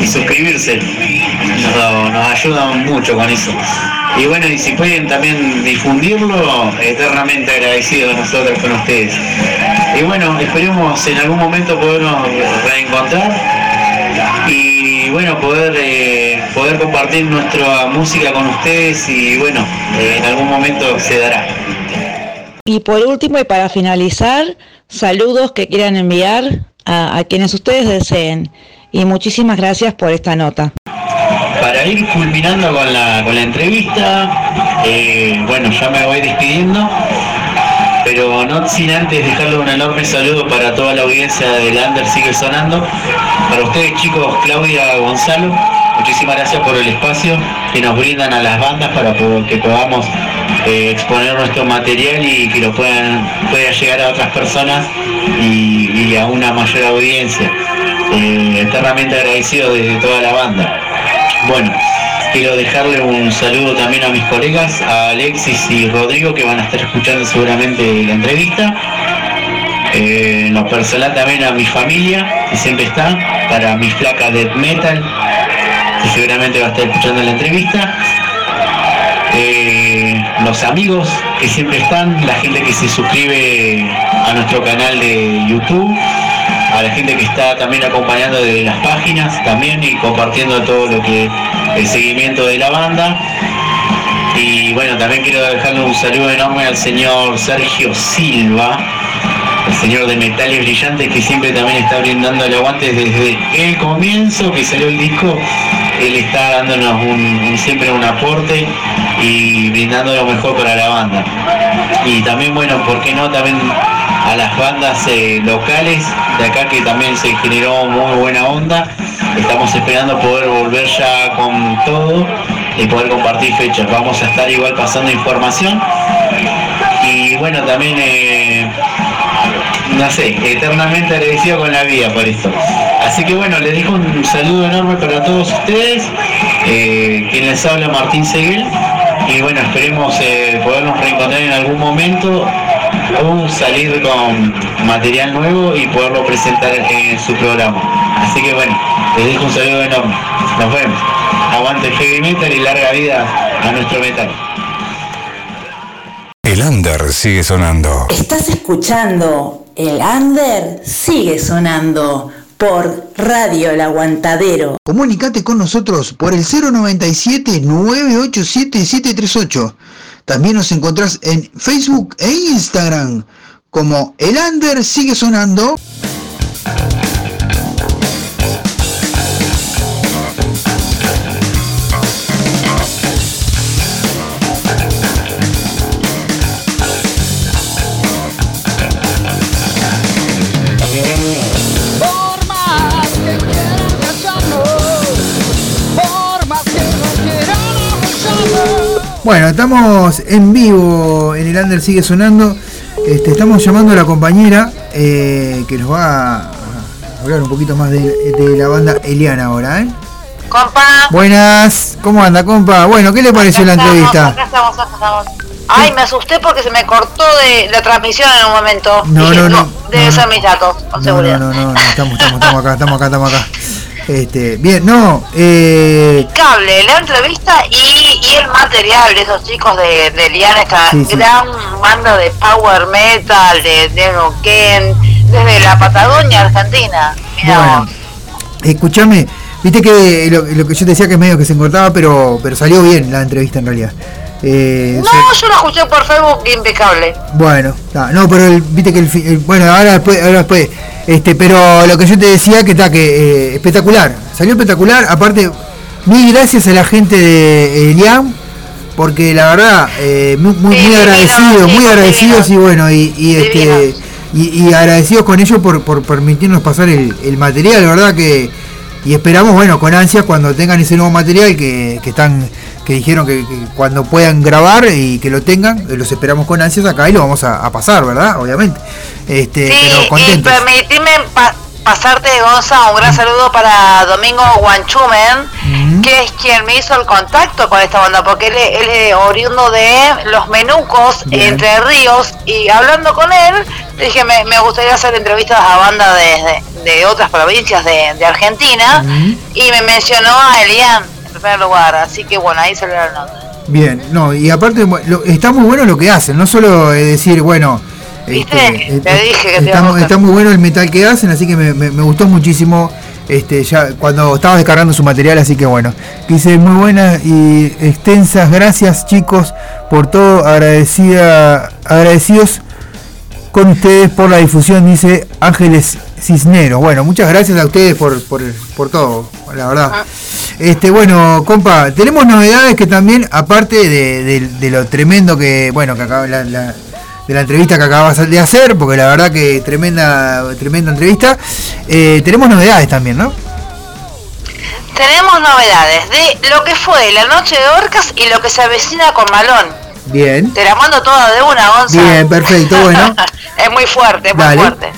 Y suscribirse. Nos, nos ayudan mucho con eso. Y bueno, y si pueden también difundirlo, eternamente agradecidos nosotros con ustedes. Y bueno, esperemos en algún momento podernos reencontrar bueno, poder, eh, poder compartir nuestra música con ustedes y bueno, eh, en algún momento se dará. Y por último y para finalizar, saludos que quieran enviar a, a quienes ustedes deseen. Y muchísimas gracias por esta nota. Para ir culminando con la, con la entrevista, eh, bueno, ya me voy despidiendo, pero no sin antes dejarle un enorme saludo para toda la audiencia de Lander Sigue Sonando, para ustedes chicos, Claudia Gonzalo, muchísimas gracias por el espacio que nos brindan a las bandas para que podamos eh, exponer nuestro material y que lo puedan pueda llegar a otras personas y, y a una mayor audiencia. Eh, eternamente agradecido desde toda la banda. Bueno, quiero dejarle un saludo también a mis colegas, a Alexis y Rodrigo, que van a estar escuchando seguramente la entrevista. Eh, lo personal también a mi familia, que siempre está, para mi flaca Death Metal, que seguramente va a estar escuchando la entrevista. Eh, los amigos que siempre están, la gente que se suscribe a nuestro canal de YouTube, a la gente que está también acompañando de las páginas también y compartiendo todo lo que el seguimiento de la banda. Y bueno, también quiero dejarle un saludo enorme al señor Sergio Silva, el señor de Metales Brillantes que siempre también está brindando el aguante desde el comienzo que salió el disco. Él está dándonos un- siempre un aporte y brindando lo mejor para la banda. Y también, bueno, ¿por qué no? También a las bandas eh, locales de acá que también se generó muy buena onda. Estamos esperando poder volver ya con todo y poder compartir fechas. Vamos a estar igual pasando información. Y bueno, también, eh, no sé, eternamente agradecido con la vida por esto. Así que bueno, les dejo un saludo enorme para todos ustedes. Eh, quien les habla Martín Seguel. Y bueno, esperemos eh, podernos reencontrar en algún momento o salir con material nuevo y poderlo presentar en su programa. Así que bueno, les dejo un saludo enorme. Nos vemos. Aguante el heavy metal y larga vida a nuestro metal. El under sigue sonando. Estás escuchando El Under sigue sonando por Radio El Aguantadero. Comunicate con nosotros por el 097-987-738. También nos encontrás en Facebook e Instagram como El Under sigue sonando. Bueno, estamos en vivo en el Under sigue sonando. Este, estamos llamando a la compañera eh, que nos va a hablar un poquito más de, de la banda Eliana ahora, ¿eh? Compa. Buenas, ¿cómo anda, compa? Bueno, ¿qué le pareció la estamos, entrevista? Acá estamos, acá estamos. Ay, me asusté porque se me cortó de la transmisión en un momento. No, Dije, no, no, Debe no, ser no. mis datos, con No, seguridad. no, no, no, no, estamos, estamos, estamos acá, estamos acá, estamos acá. Este, bien, no, eh, Cable, la entrevista y, y el material de esos chicos de, de Lian, esta Sí, sí. gran banda de power metal, de, de Neuquén, desde la Patagonia, Argentina. Mirá bueno, escúchame, viste que lo, lo que yo te decía que es medio que se encortaba, pero, pero salió bien la entrevista en realidad. Eh, No, yo lo escuché por Facebook impecable. Bueno, no, no, pero el- viste que el, el- bueno, ahora después, ahora después, este, pero lo que yo te decía que está que eh, espectacular, salió espectacular, aparte mil gracias a la gente de Eliam, porque la verdad eh, muy, muy, muy agradecidos, muy agradecidos y bueno y, y este y, y agradecidos con ellos por, por permitirnos pasar el, el material, la verdad que y esperamos bueno con ansias cuando tengan ese nuevo material que, que están que dijeron que, que cuando puedan grabar y que lo tengan eh, los esperamos con ansias acá y lo vamos a, a pasar verdad obviamente. Este pero Y contentos. permitime pa- pasarte, Gonza, un gran saludo para Domingo Guanchumen, que es quien me hizo el contacto con esta banda, porque él, es- él es oriundo de Los Menucos, Bien. Entre Ríos, y hablando con él, dije, me, me gustaría hacer entrevistas a bandas de, de- de otras provincias de, de Argentina, y me mencionó a Elian primer lugar, así que bueno, ahí salió el nombre. Bien, no, y aparte lo- está muy bueno lo que hacen, no solo es decir, bueno, este, Te eh, dije que está, muy bueno el metal que hacen, así que me, me- me gustó muchísimo este ya cuando estaba descargando su material, así que bueno, dice muy buenas y extensas gracias chicos por todo, agradecida, agradecidos con ustedes por la difusión, dice Ángeles Cisneros. Bueno, muchas gracias a ustedes por, por, por todo, la verdad. Este, bueno, compa, tenemos novedades que también, aparte de, de- de lo tremendo que, bueno, que acaba la, la- de la entrevista que acabas de hacer, porque la verdad que tremenda, tremenda entrevista, eh, tenemos novedades también, ¿no? Tenemos novedades de lo que fue la noche de Orcas y lo que se avecina con Malón. Bien, Te la mando toda de una, Gonza. bien, perfecto, bueno. es muy fuerte, es muy Dale. fuerte.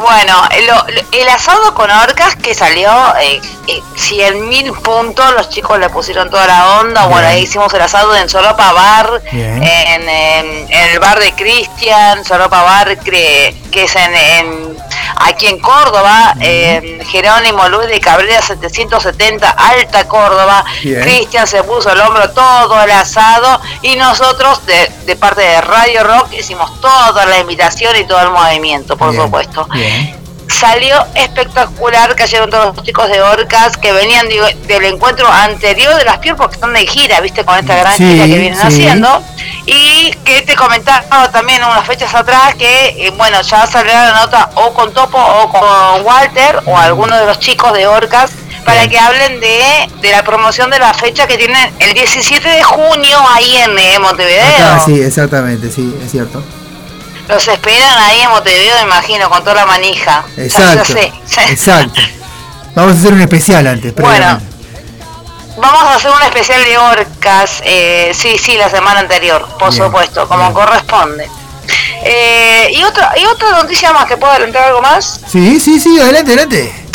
Bueno, lo- el asado con orcas que salió eh, eh, 100.000 puntos, los chicos le pusieron toda la onda. Bueno, ahí hicimos el asado en Soropa Bar, en, en- en el bar de Cristian, Soropa Bar, que, que es en, en- aquí en Córdoba, en Jerónimo Luis de Cabrera 770, Alta Córdoba. Cristian se puso el hombro todo el asado y nosotros de, de parte de Radio Rock hicimos toda la invitación y todo el movimiento, por Bien, supuesto. bien. Salió espectacular, cayeron todos los chicos de Orcas que venían digo, del encuentro anterior de las Pier porque están de gira, viste, con esta gran Sí, gira que vienen sí. haciendo. Y que te comentaba también unas fechas atrás que, eh, bueno, ya salió la nota o con Topo o con Walter o alguno de los chicos de Orcas para que hablen de, de la promoción de la fecha que tienen el 17 de junio ahí en eh, Montevideo. Sí, exactamente, sí, es cierto. Los esperan ahí en Montevideo, me imagino, con toda la manija. Exacto, sé. exacto. Vamos a hacer un especial antes, Bueno. Vamos a hacer un especial de orcas, eh, sí, sí, la semana anterior, por Bien, supuesto, como corresponde. Eh, y otra y otra noticia más, que puedo adelantar algo más. Sí, sí, sí, adelante, adelante.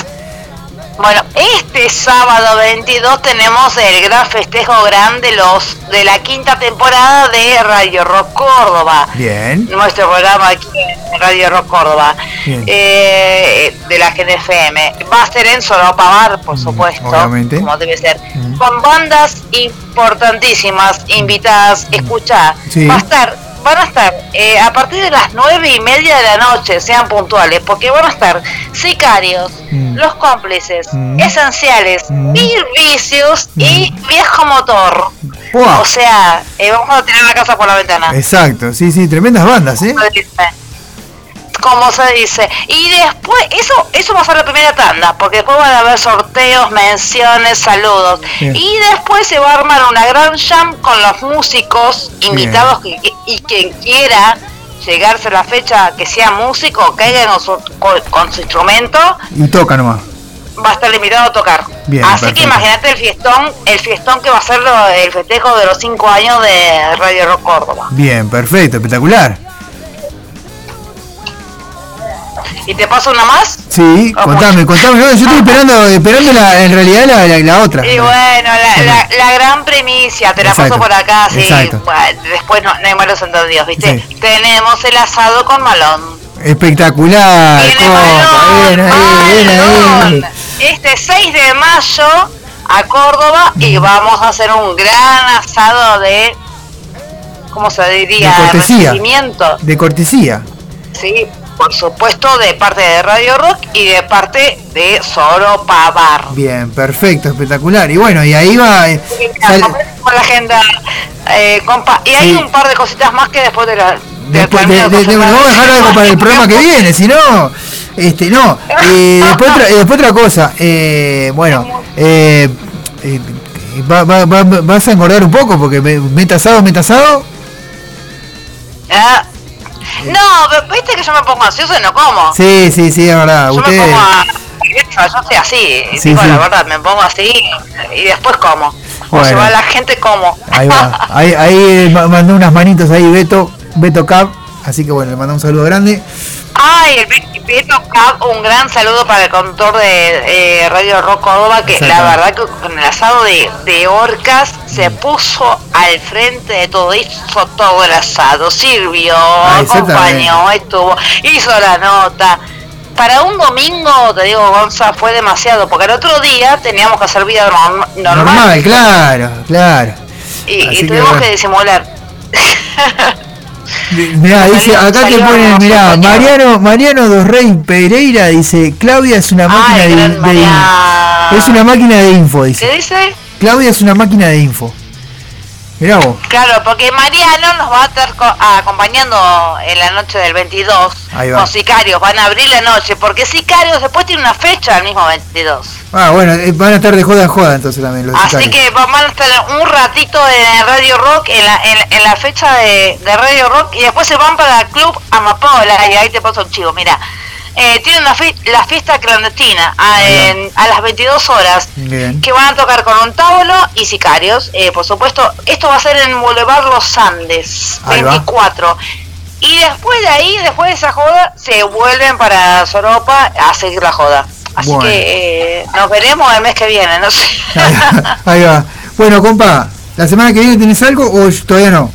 Bueno, este sábado 22 tenemos el gran festejo grande los de la quinta temporada de Radio Rock Córdoba. Bien. Nuestro programa aquí en Radio Rock Córdoba. Eh, de la GNFM. Va a ser en Soropa Bar, por supuesto. obviamente. Como debe ser. Con bandas importantísimas, invitadas. Escucha, Sí. va a estar, van a estar eh, a partir de las nueve y media de la noche, sean puntuales, porque van a estar sicarios, Mm. los cómplices, Mm. esenciales, Mm. Bill Vicious y viejo motor. O sea, eh, vamos a tirar la casa por la ventana Exacto, sí, sí, tremendas bandas, ¿eh? Como se dice y después eso eso va a ser la primera tanda porque después van a haber sorteos menciones saludos Bien. y después se va a armar una gran jam con los músicos invitados que- y quien quiera llegarse a la fecha que sea músico caiga con su, con, con su instrumento Y toca nomás. va a estar invitado a tocar Bien, así perfecto. que imagínate el fiestón el fiestón que va a ser lo- el festejo de los cinco años de Radio Rock Córdoba Bien, perfecto, espectacular. ¿Y te paso una más? Sí, contame, contame. No, yo estoy esperando, esperando la, en realidad la, la, la otra. Y bueno, la, gran primicia, te la paso por acá, sí. Bueno, después no, no hay malos entendidos, ¿viste? Tenemos el asado con malón. Espectacular. compa, bien ahí, bien ahí. Este 6 de mayo a Córdoba y vamos a hacer un gran asado de, ¿cómo se diría? De cortesía. De cortesía. Sí, por supuesto, de parte de Radio Rock y de parte de Soropa Bar. Bien, perfecto, espectacular. Y bueno, y ahí va. eh, sal- Con la agenda, eh, compa. Y hay Sí. un par de cositas más que después de la. después de, de- de- vamos a dejar algo para el programa que viene, si no. Este, no. Eh, después, otra, eh, después otra cosa. Eh, bueno, eh, va- va- va- vas a engordar un poco porque me- meta asado, meta asado. Ah. No, pero viste que yo me pongo ansioso y no como. Sí, sí, sí, es verdad. Yo Usted. me pongo a... Yo soy así, Sí, digo sí. la verdad, me pongo así y después como. O se va la gente como. Ahí va. Ahí, ahí ma- mandó unas manitos ahí Beto, Beto Cap. Así que bueno, le manda un saludo grande. Ay, el Be- Beto Cap, un gran saludo para el conductor de eh, Radio Rock Córdoba, que la verdad que con el asado de, de orcas se puso al frente de todo, hizo todo el asado, sirvió, Ah, acompañó, estuvo, hizo la nota. Para un domingo, te digo, Gonza, fue demasiado, porque el otro día teníamos que hacer vida norm- normal, Normal, claro, claro. y, y Así que tuvimos que disimular. Mirá, dice, acá te ponen, mirá. Mariano, Mariano Dos Rey Pereira dice, Claudia es una máquina Ay, de, de- Mariano. es una máquina de info, dice. ¿Qué dice? Claudia es una máquina de info. Mirá vos. Claro, porque Mariano nos va a estar co- acompañando en la noche del 22 Ahí va. con Sicarios, van a abrir la noche, porque Sicarios después tiene una fecha el mismo 22. Ah, bueno, eh, van a estar de joda en joda entonces también los Así sicarios. que vamos a estar un ratito en Radio Rock, en la, en, en la fecha de, de Radio Rock, y después se van para el Club Amapola, y ahí te paso un chivo, mira. Eh, tienen una fi- la fiesta clandestina a, en- a las 22 horas Bien. que van a tocar con un tábulo y sicarios, eh, por supuesto. Esto va a ser en Boulevard Los Andes, Ahí va. 24. Y después de ahí, después de esa joda, se vuelven para Soropa a seguir la joda. Así Bueno. que eh, nos veremos el mes que viene, no sé. Ahí va. Bueno, compa, ¿la semana que viene tenés algo o todavía no?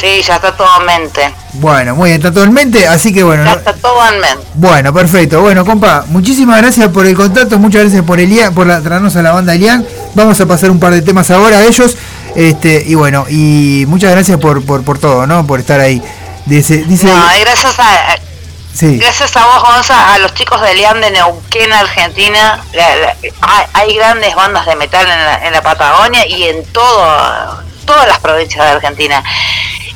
Sí, ya está todo en mente. Bueno, muy bien, está todo en mente, así que bueno. Ya está todo en mente. Bueno, perfecto. Bueno, compa, muchísimas gracias por el contacto, muchas gracias por Elian, por la, traernos a la banda Elian. Vamos a pasar un par de temas ahora a ellos. Este, y bueno, y muchas gracias por, por, por todo, ¿no? Por estar ahí. Dice, dice, No, gracias a, sí, Gracias a vos, Gonza, a los chicos de Leán de Neuquén, Argentina, la- la- hay, hay grandes bandas de metal en la, en la Patagonia y en todo, todas las provincias de Argentina.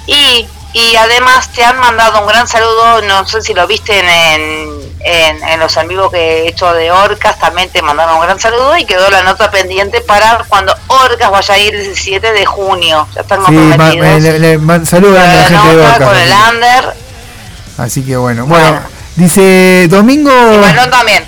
Y, y además te han mandado un gran saludo, no sé si lo viste en, en, en- en los en vivo que he hecho de Orcas, también te mandaron un gran saludo y quedó la nota pendiente para cuando Orcas vaya a ir el 17 de junio. Ya están sí, comprometidos. le, le- grande a la gente de Boca. con el Under, Así que bueno, bueno, dice Domingo, y también.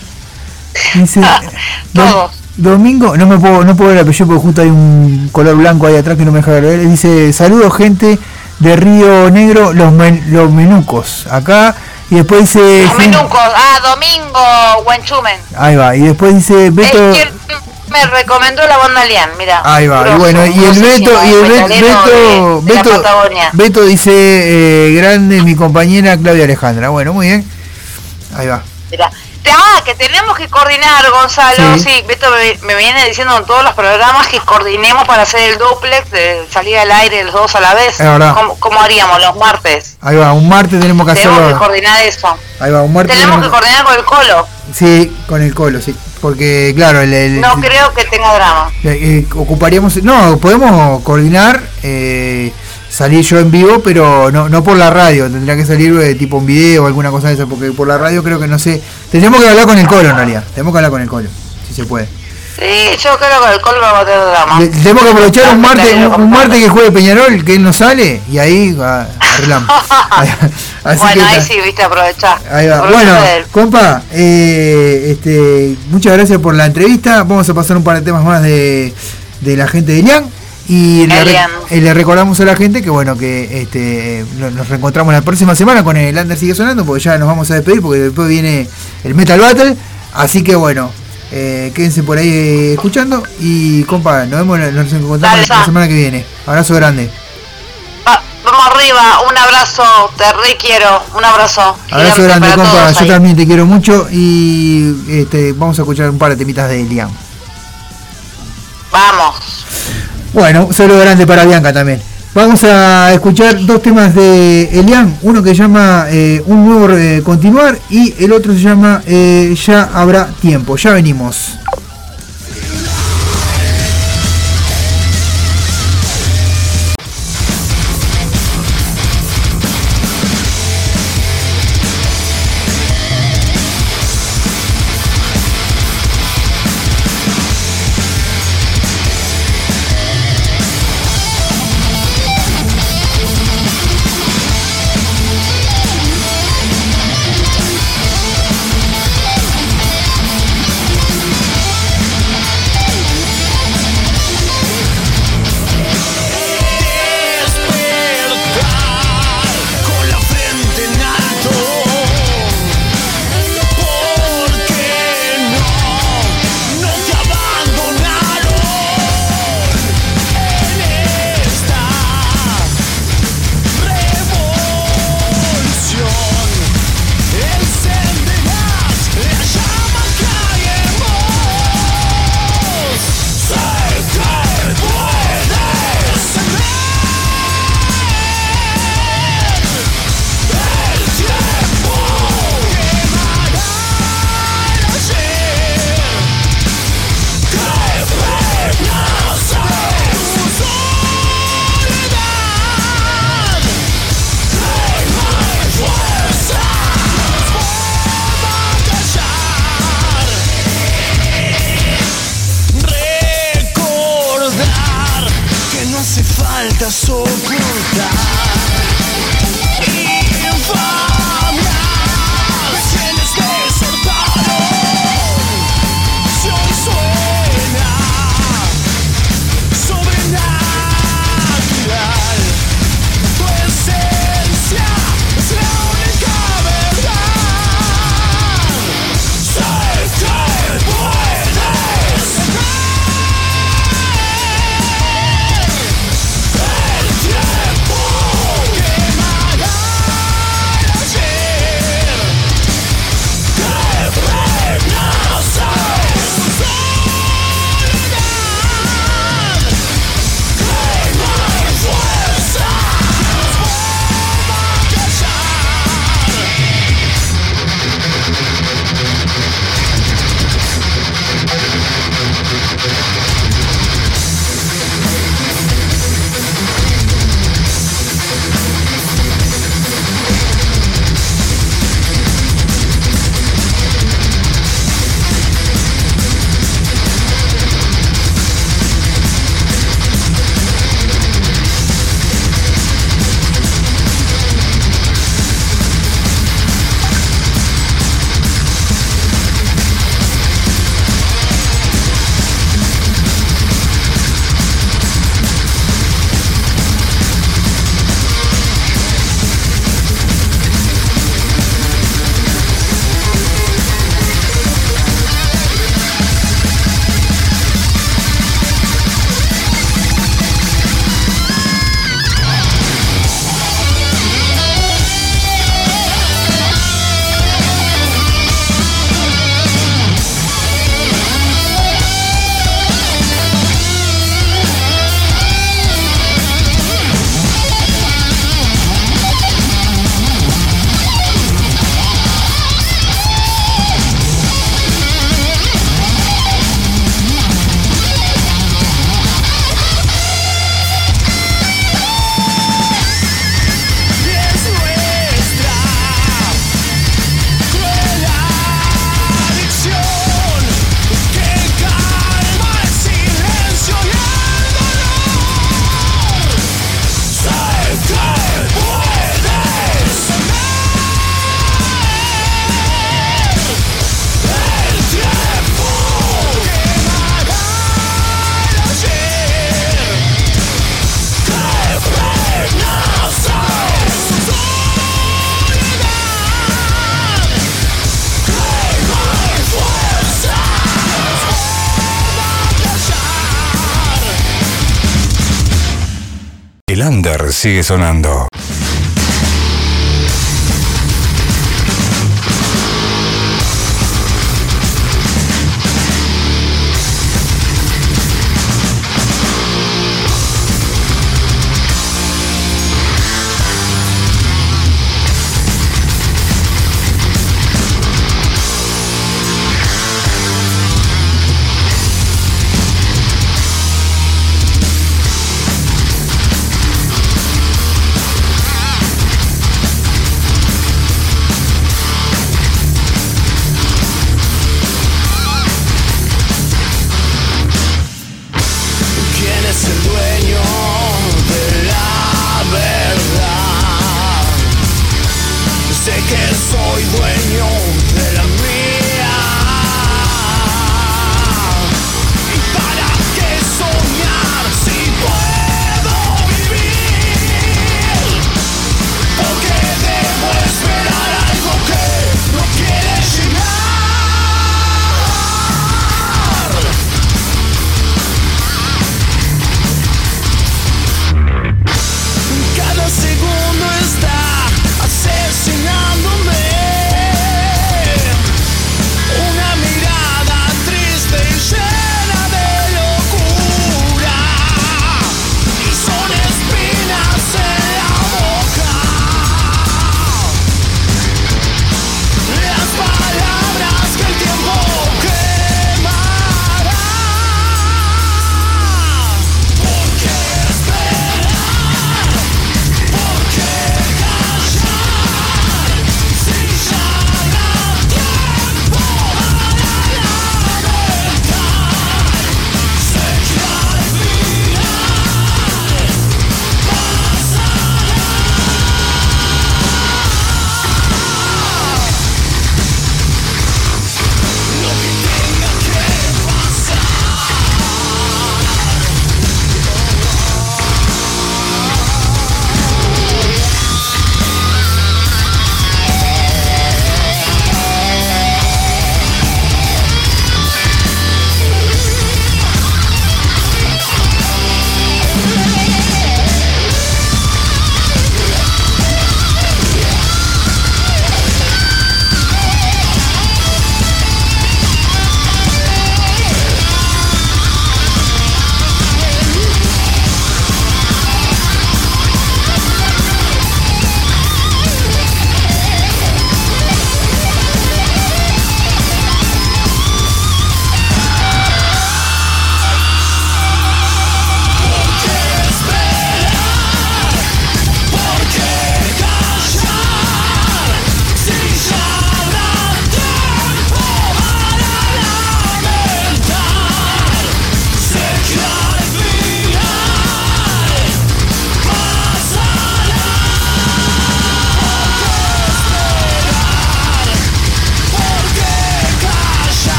dice Do- Domingo, no me puedo, no puedo ver el apellido porque justo hay un color blanco ahí atrás que no me deja ver. Dice, saludos gente de Río Negro, los, men- los menucos, acá, y después dice, Los menucos, ah, Domingo Huenchumen. ahí va, y después dice Beto, Es que me recomendó la banda Lian, mira. ahí va, y bueno, y el Beto, y el Beto, de- Beto, Patagonia. Beto dice, eh, grande mi compañera Claudia Alejandra, bueno, muy bien, ahí va. Mira. Ah, que tenemos que coordinar, Gonzalo. Sí. Sí, me, me viene diciendo en todos los programas que coordinemos para hacer el duplex, de salir al aire los dos a la vez. ¿Cómo, cómo haríamos los martes? Ahí va, un martes tenemos que Tenemos que hacerlo. coordinar eso. Ahí va, un martes Tenemos que coordinar con el colo. Sí, con el colo, sí. Porque, claro, el, el- No creo que tenga drama. eh, eh, ocuparíamos. No, podemos coordinar, eh, salir yo en vivo, pero no, no por la radio. Tendría que salir eh, tipo un video o alguna cosa de esa, porque por la radio creo que no sé. Tendríamos que hablar con el colo en realidad. Tenemos que hablar con el colo, si se puede. Sí, yo creo que el colo va a tener drama. Le- tenemos que aprovechar un martes, un, un martes que juegue Peñarol, que él no sale, y ahí ah, arreglamos. Así bueno, que ahí sí, viste, aprovechar. Ahí va. Aprovechar Bueno, compa, eh, este, muchas gracias por la entrevista. Vamos a pasar un par de temas más de, de la gente de Lian. Y le, y le recordamos a la gente que bueno que este no- nos reencontramos la próxima semana con el Under sigue sonando porque ya nos vamos a despedir porque después viene el Metal Battle. Así que bueno, eh, quédense por ahí eh, escuchando y compa, nos vemos, nos encontramos Dale, la semana que viene. Abrazo grande. Va- vamos arriba, un abrazo, te requiero, un abrazo. Abrazo grande, compa. Yo ahí. también te quiero mucho y este, vamos a escuchar un par de temitas de Elian. Vamos. Bueno, un saludo grande para Bianca también. Vamos a escuchar dos temas de Elian, uno que llama eh, Un nuevo eh, continuar y el otro se llama eh, Ya habrá tiempo. Ya venimos. so great. sigue sonando.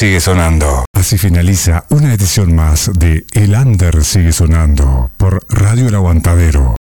sigue sonando. Así finaliza una edición más de El Under sigue sonando por Radio El Aguantadero.